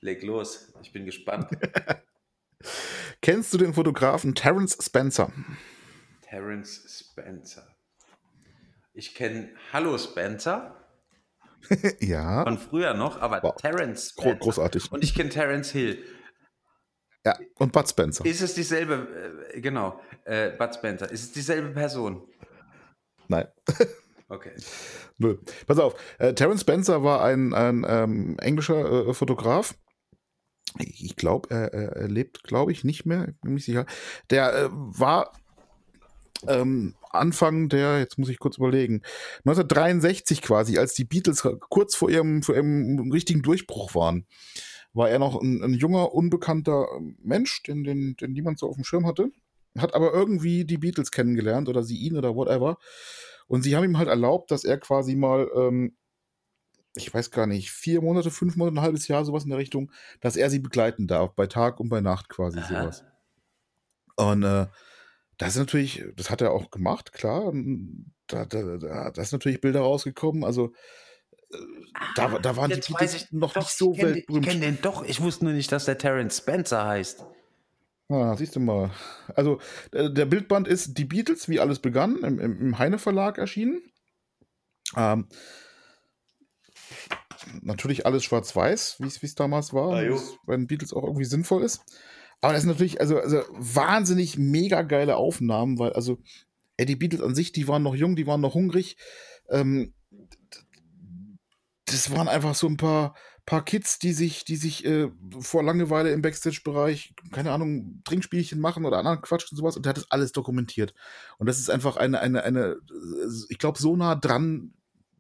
Leg los. Ich bin gespannt. Kennst du den Fotografen Terence Spencer? Terence Spencer. Ich kenne Hallo Spencer ja. von früher noch, aber Wow. Terence Spencer. großartig. Und ich kenne Terence Hill. Ja, und Bud Spencer. Ist es dieselbe, äh, genau, äh, Bud Spencer, ist es dieselbe Person? Nein, Okay. null. Pass auf, äh, Terence Spencer war ein, ein ähm, englischer äh, Fotograf. Ich glaube, er, er, lebt, glaube ich, nicht mehr, bin mir nicht sicher. Der äh, war ähm, Anfang der, jetzt muss ich kurz überlegen, 1963 quasi, als die Beatles kurz vor ihrem, vor ihrem richtigen Durchbruch waren, war er noch ein, ein junger, unbekannter Mensch, den, den, den niemand so auf dem Schirm hatte. Hat aber irgendwie die Beatles kennengelernt oder sie ihn oder whatever. Und sie haben ihm halt erlaubt, dass er quasi mal, ähm, ich weiß gar nicht, vier Monate, fünf Monate, ein halbes Jahr, sowas in der Richtung, dass er sie begleiten darf, bei Tag und bei Nacht quasi Aha. sowas. Und äh, das ist natürlich, das hat er auch gemacht, klar. Da, da, da, da ist natürlich Bilder rausgekommen. Also äh, da, da waren die Jetzt Beatles weiß ich noch doch, nicht so ich kenn den- Ich weltberühmt. kenne den doch. Ich wusste nur nicht, dass der Terence Spencer heißt. Ah, siehst du mal. Also, äh, der Bildband ist Die Beatles, wie alles begann, im, im, Heine Verlag erschienen. Ähm, natürlich alles schwarz-weiß, wie es damals war, Ah, bei den Beatles auch irgendwie sinnvoll ist. Aber das sind natürlich also, also wahnsinnig mega geile Aufnahmen, weil also ey, die Beatles an sich, die waren noch jung, die waren noch hungrig. Ähm, das waren einfach so ein paar, paar Kids, die sich, die sich äh, vor Langeweile im Backstage-Bereich, keine Ahnung, Trinkspielchen machen oder anderen Quatsch und sowas. Und der hat das alles dokumentiert. Und das ist einfach eine, eine, eine, äh, ich glaube, so nah dran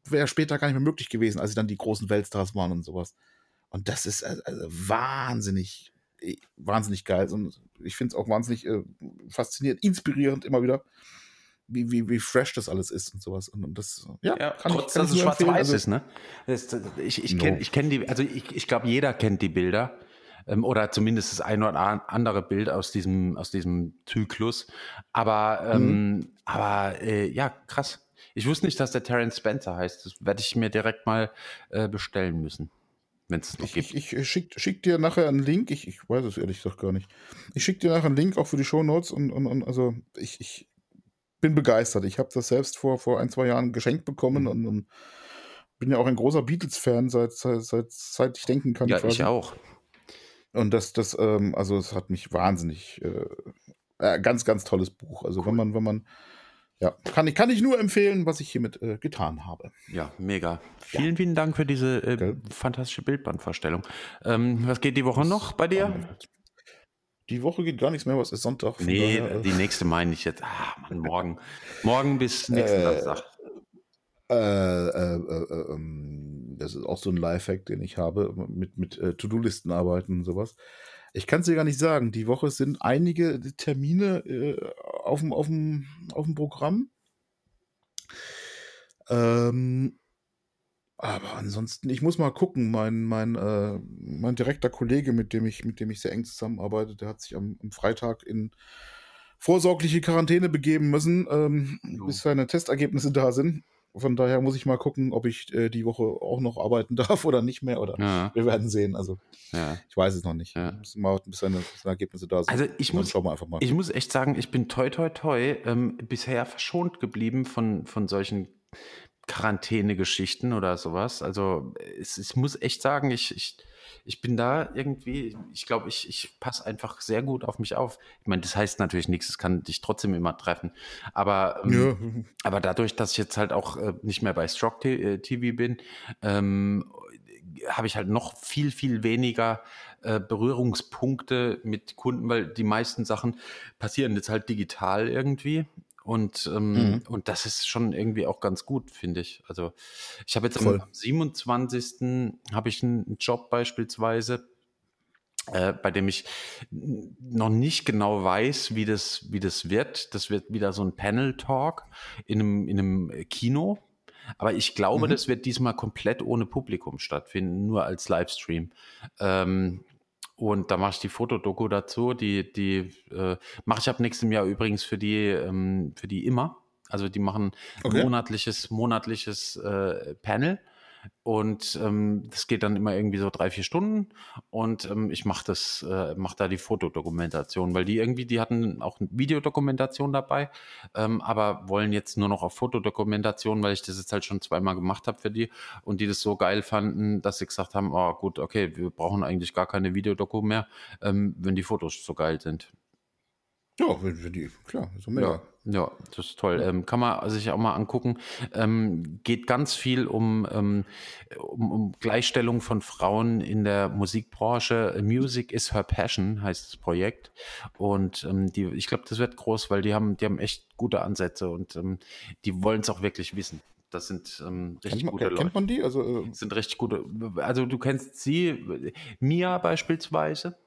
wäre später gar nicht mehr möglich gewesen, als sie dann die großen Weltstars waren und sowas. Und das ist also, also wahnsinnig, eh, wahnsinnig geil. Und ich finde es auch wahnsinnig äh, faszinierend, inspirierend immer wieder, wie, wie, wie fresh das alles ist und sowas. Und, und das, ja, Ja, kann trotz, ich, kann dass es schwarz-weiß Also, ist, ne? Das, ich ich No. kenne ich kenn die, also ich, ich glaube, jeder kennt die Bilder. Ähm, oder zumindest das ein oder an- andere Bild aus diesem, aus diesem Zyklus. Aber, ähm, aber äh, ja, krass. Ich wusste nicht, dass der Terence Spencer heißt. Das werde ich mir direkt mal äh, bestellen müssen, wenn es noch Ich, gibt. ich, ich schick, schick dir nachher einen Link. Ich, ich weiß es ehrlich gesagt gar nicht. Ich schicke dir nachher einen Link auch für die Shownotes und, und, und also ich, ich bin begeistert. Ich habe das selbst vor, vor ein, zwei Jahren geschenkt bekommen Mhm. und, und bin ja auch ein großer Beatles-Fan, seit, seit, seit, seit ich denken kann. Ja, quasi. ich auch. Und das, das, ähm, also es hat mich wahnsinnig, äh, äh, ganz, ganz tolles Buch. Also wenn man, wenn man, ja, kann ich, kann ich nur empfehlen, was ich hiermit äh, getan habe. Ja, mega. Vielen, vielen Dank für diese äh, fantastische Bildbandvorstellung. Ähm, was geht die Woche noch bei dir? Die Woche geht gar nichts mehr, was ist Sonntag? Nee, daher, äh, die nächste meine ich jetzt. Ah, Mann, morgen. Morgen bis nächsten Äh, Samstag. Äh, äh, äh, äh, ähm, das ist auch so ein Lifehack, den ich habe, mit, mit äh, To-Do-Listen arbeiten und sowas. Ich kann es dir gar nicht sagen. Die Woche sind einige Termine auf dem Programm. Ähm, aber ansonsten, ich muss mal gucken. Mein, mein, äh, mein direkter Kollege, mit dem ich, mit dem ich sehr eng zusammenarbeite, der hat sich am, am Freitag in vorsorgliche Quarantäne begeben müssen, ähm, Jo. bis seine Testergebnisse da sind. Von daher muss ich mal gucken, ob ich äh, die Woche auch noch arbeiten darf oder nicht mehr. Oder Ja, wir werden sehen. Also ja. ich weiß es noch nicht. Ja. Müssen mal warten, bis seine, seine Ergebnisse da sind. Also ich muss, schauen wir einfach mal. ich muss echt sagen, ich bin toi toi toi ähm, bisher verschont geblieben von, von solchen Quarantäne-Geschichten oder sowas. Also es, ich muss echt sagen, ich, ich, ich bin da irgendwie, ich glaube, ich, ich passe einfach sehr gut auf mich auf. Ich meine, das heißt natürlich nichts, es kann dich trotzdem immer treffen. Aber, ähm, ja. aber dadurch, dass ich jetzt halt auch äh, nicht mehr bei Stroke T- äh, TV bin, ähm, habe ich halt noch viel, viel weniger äh, Berührungspunkte mit Kunden, weil die meisten Sachen passieren jetzt halt digital irgendwie. Und, ähm, Mhm. und das ist schon irgendwie auch ganz gut, finde ich. Also ich habe jetzt Voll. am 27. habe ich einen Job beispielsweise, äh, bei dem ich noch nicht genau weiß, wie das, wie das wird. Das wird wieder so ein Panel-Talk in einem, in einem Kino. Aber ich glaube, Mhm. das wird diesmal komplett ohne Publikum stattfinden, nur als Livestream. Ähm, und da mache ich die Fotodoku dazu. Die, die äh, mache ich ab nächstem Jahr übrigens für die, ähm, für die immer. Also die machen Okay. monatliches, monatliches äh, Panel. Und ähm, das geht dann immer irgendwie so drei, vier Stunden. Und ähm, ich mache das, äh, mache da die Fotodokumentation, weil die irgendwie, die hatten auch eine Videodokumentation dabei, ähm, aber wollen jetzt nur noch auf Fotodokumentation, weil ich das jetzt halt schon zweimal gemacht habe für die und die das so geil fanden, dass sie gesagt haben, oh gut, okay, wir brauchen eigentlich gar keine Videodoku mehr, ähm, wenn die Fotos so geil sind. Ja, wenn, wenn die, klar, so mega. Ja, ja, das ist toll. Ähm, kann man sich auch mal angucken. Ähm, geht ganz viel um, ähm, um, um Gleichstellung von Frauen in der Musikbranche. Music is her passion heißt das Projekt. Und ähm, die, ich glaube, das wird groß, weil die haben, die haben echt gute Ansätze und ähm, die wollen es auch wirklich wissen. Das sind ähm, richtig man, gute kennt, Leute. kennt man die? Also, äh, sind richtig gute. Also du kennst sie, Mia beispielsweise.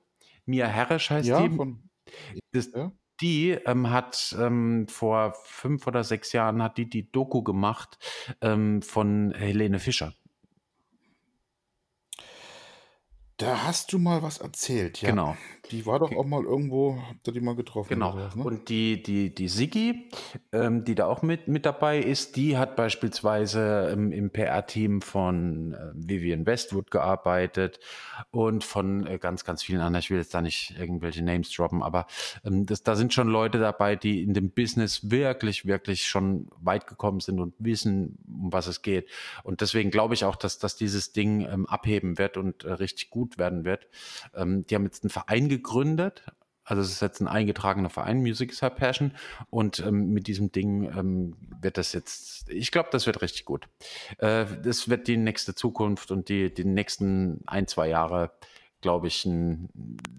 Mia Herrisch heißt ja, die. von, Das, ja. Die ähm, hat ähm, vor fünf oder sechs Jahren hat die die Doku gemacht ähm, von Helene Fischer. Da hast du mal was erzählt, ja. Genau. Die war doch auch mal irgendwo, habt ihr die mal getroffen? Genau. oder sowas, ne? Und die, die, die Sigi, ähm, die da auch mit, mit dabei ist, die hat beispielsweise ähm, im PR-Team von äh, Vivian Westwood gearbeitet und von äh, ganz, ganz vielen anderen. Ich will jetzt da nicht irgendwelche Names droppen, aber ähm, das, da sind schon Leute dabei, die in dem Business wirklich, wirklich schon weit gekommen sind und wissen, um was es geht. Und deswegen glaube ich auch, dass, dass dieses Ding ähm, abheben wird und äh, richtig gut werden wird. Ähm, die haben jetzt einen Verein gegründet, also es ist jetzt ein eingetragener Verein, Music is Her Passion. Und ähm, mit diesem Ding ähm, wird das jetzt, ich glaube, das wird richtig gut. Äh, das wird die nächste Zukunft und die, die nächsten ein, zwei Jahre, glaube ich, ein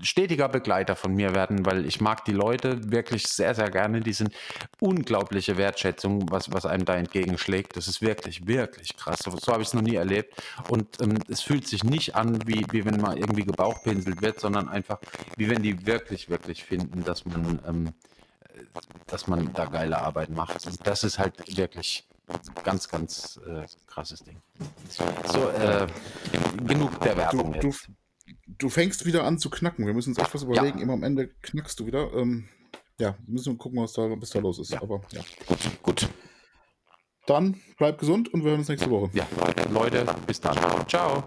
stetiger Begleiter von mir werden, weil ich mag die Leute wirklich sehr, sehr gerne. Die sind unglaubliche Wertschätzung, was, was einem da entgegenschlägt. Das ist wirklich, wirklich krass. So, so habe ich es noch nie erlebt. Und ähm, es fühlt sich nicht an, wie, wie wenn man irgendwie gebauchpinselt wird, sondern einfach, wie wenn die wirklich, wirklich finden, dass man, ähm, dass man da geile Arbeit macht. Und das ist halt wirklich ganz, ganz äh, krasses Ding. So, äh, genug der Werbung Du- du- jetzt. Du fängst wieder an zu knacken. Wir müssen uns echt was überlegen. Immer am Ende knackst du wieder. Ähm, ja, müssen wir gucken, was da, was da los ist. Ja. Aber ja. Gut. Dann bleib gesund und wir hören uns nächste Woche. Ja, Leute, bis dann. Ciao.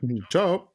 Ciao.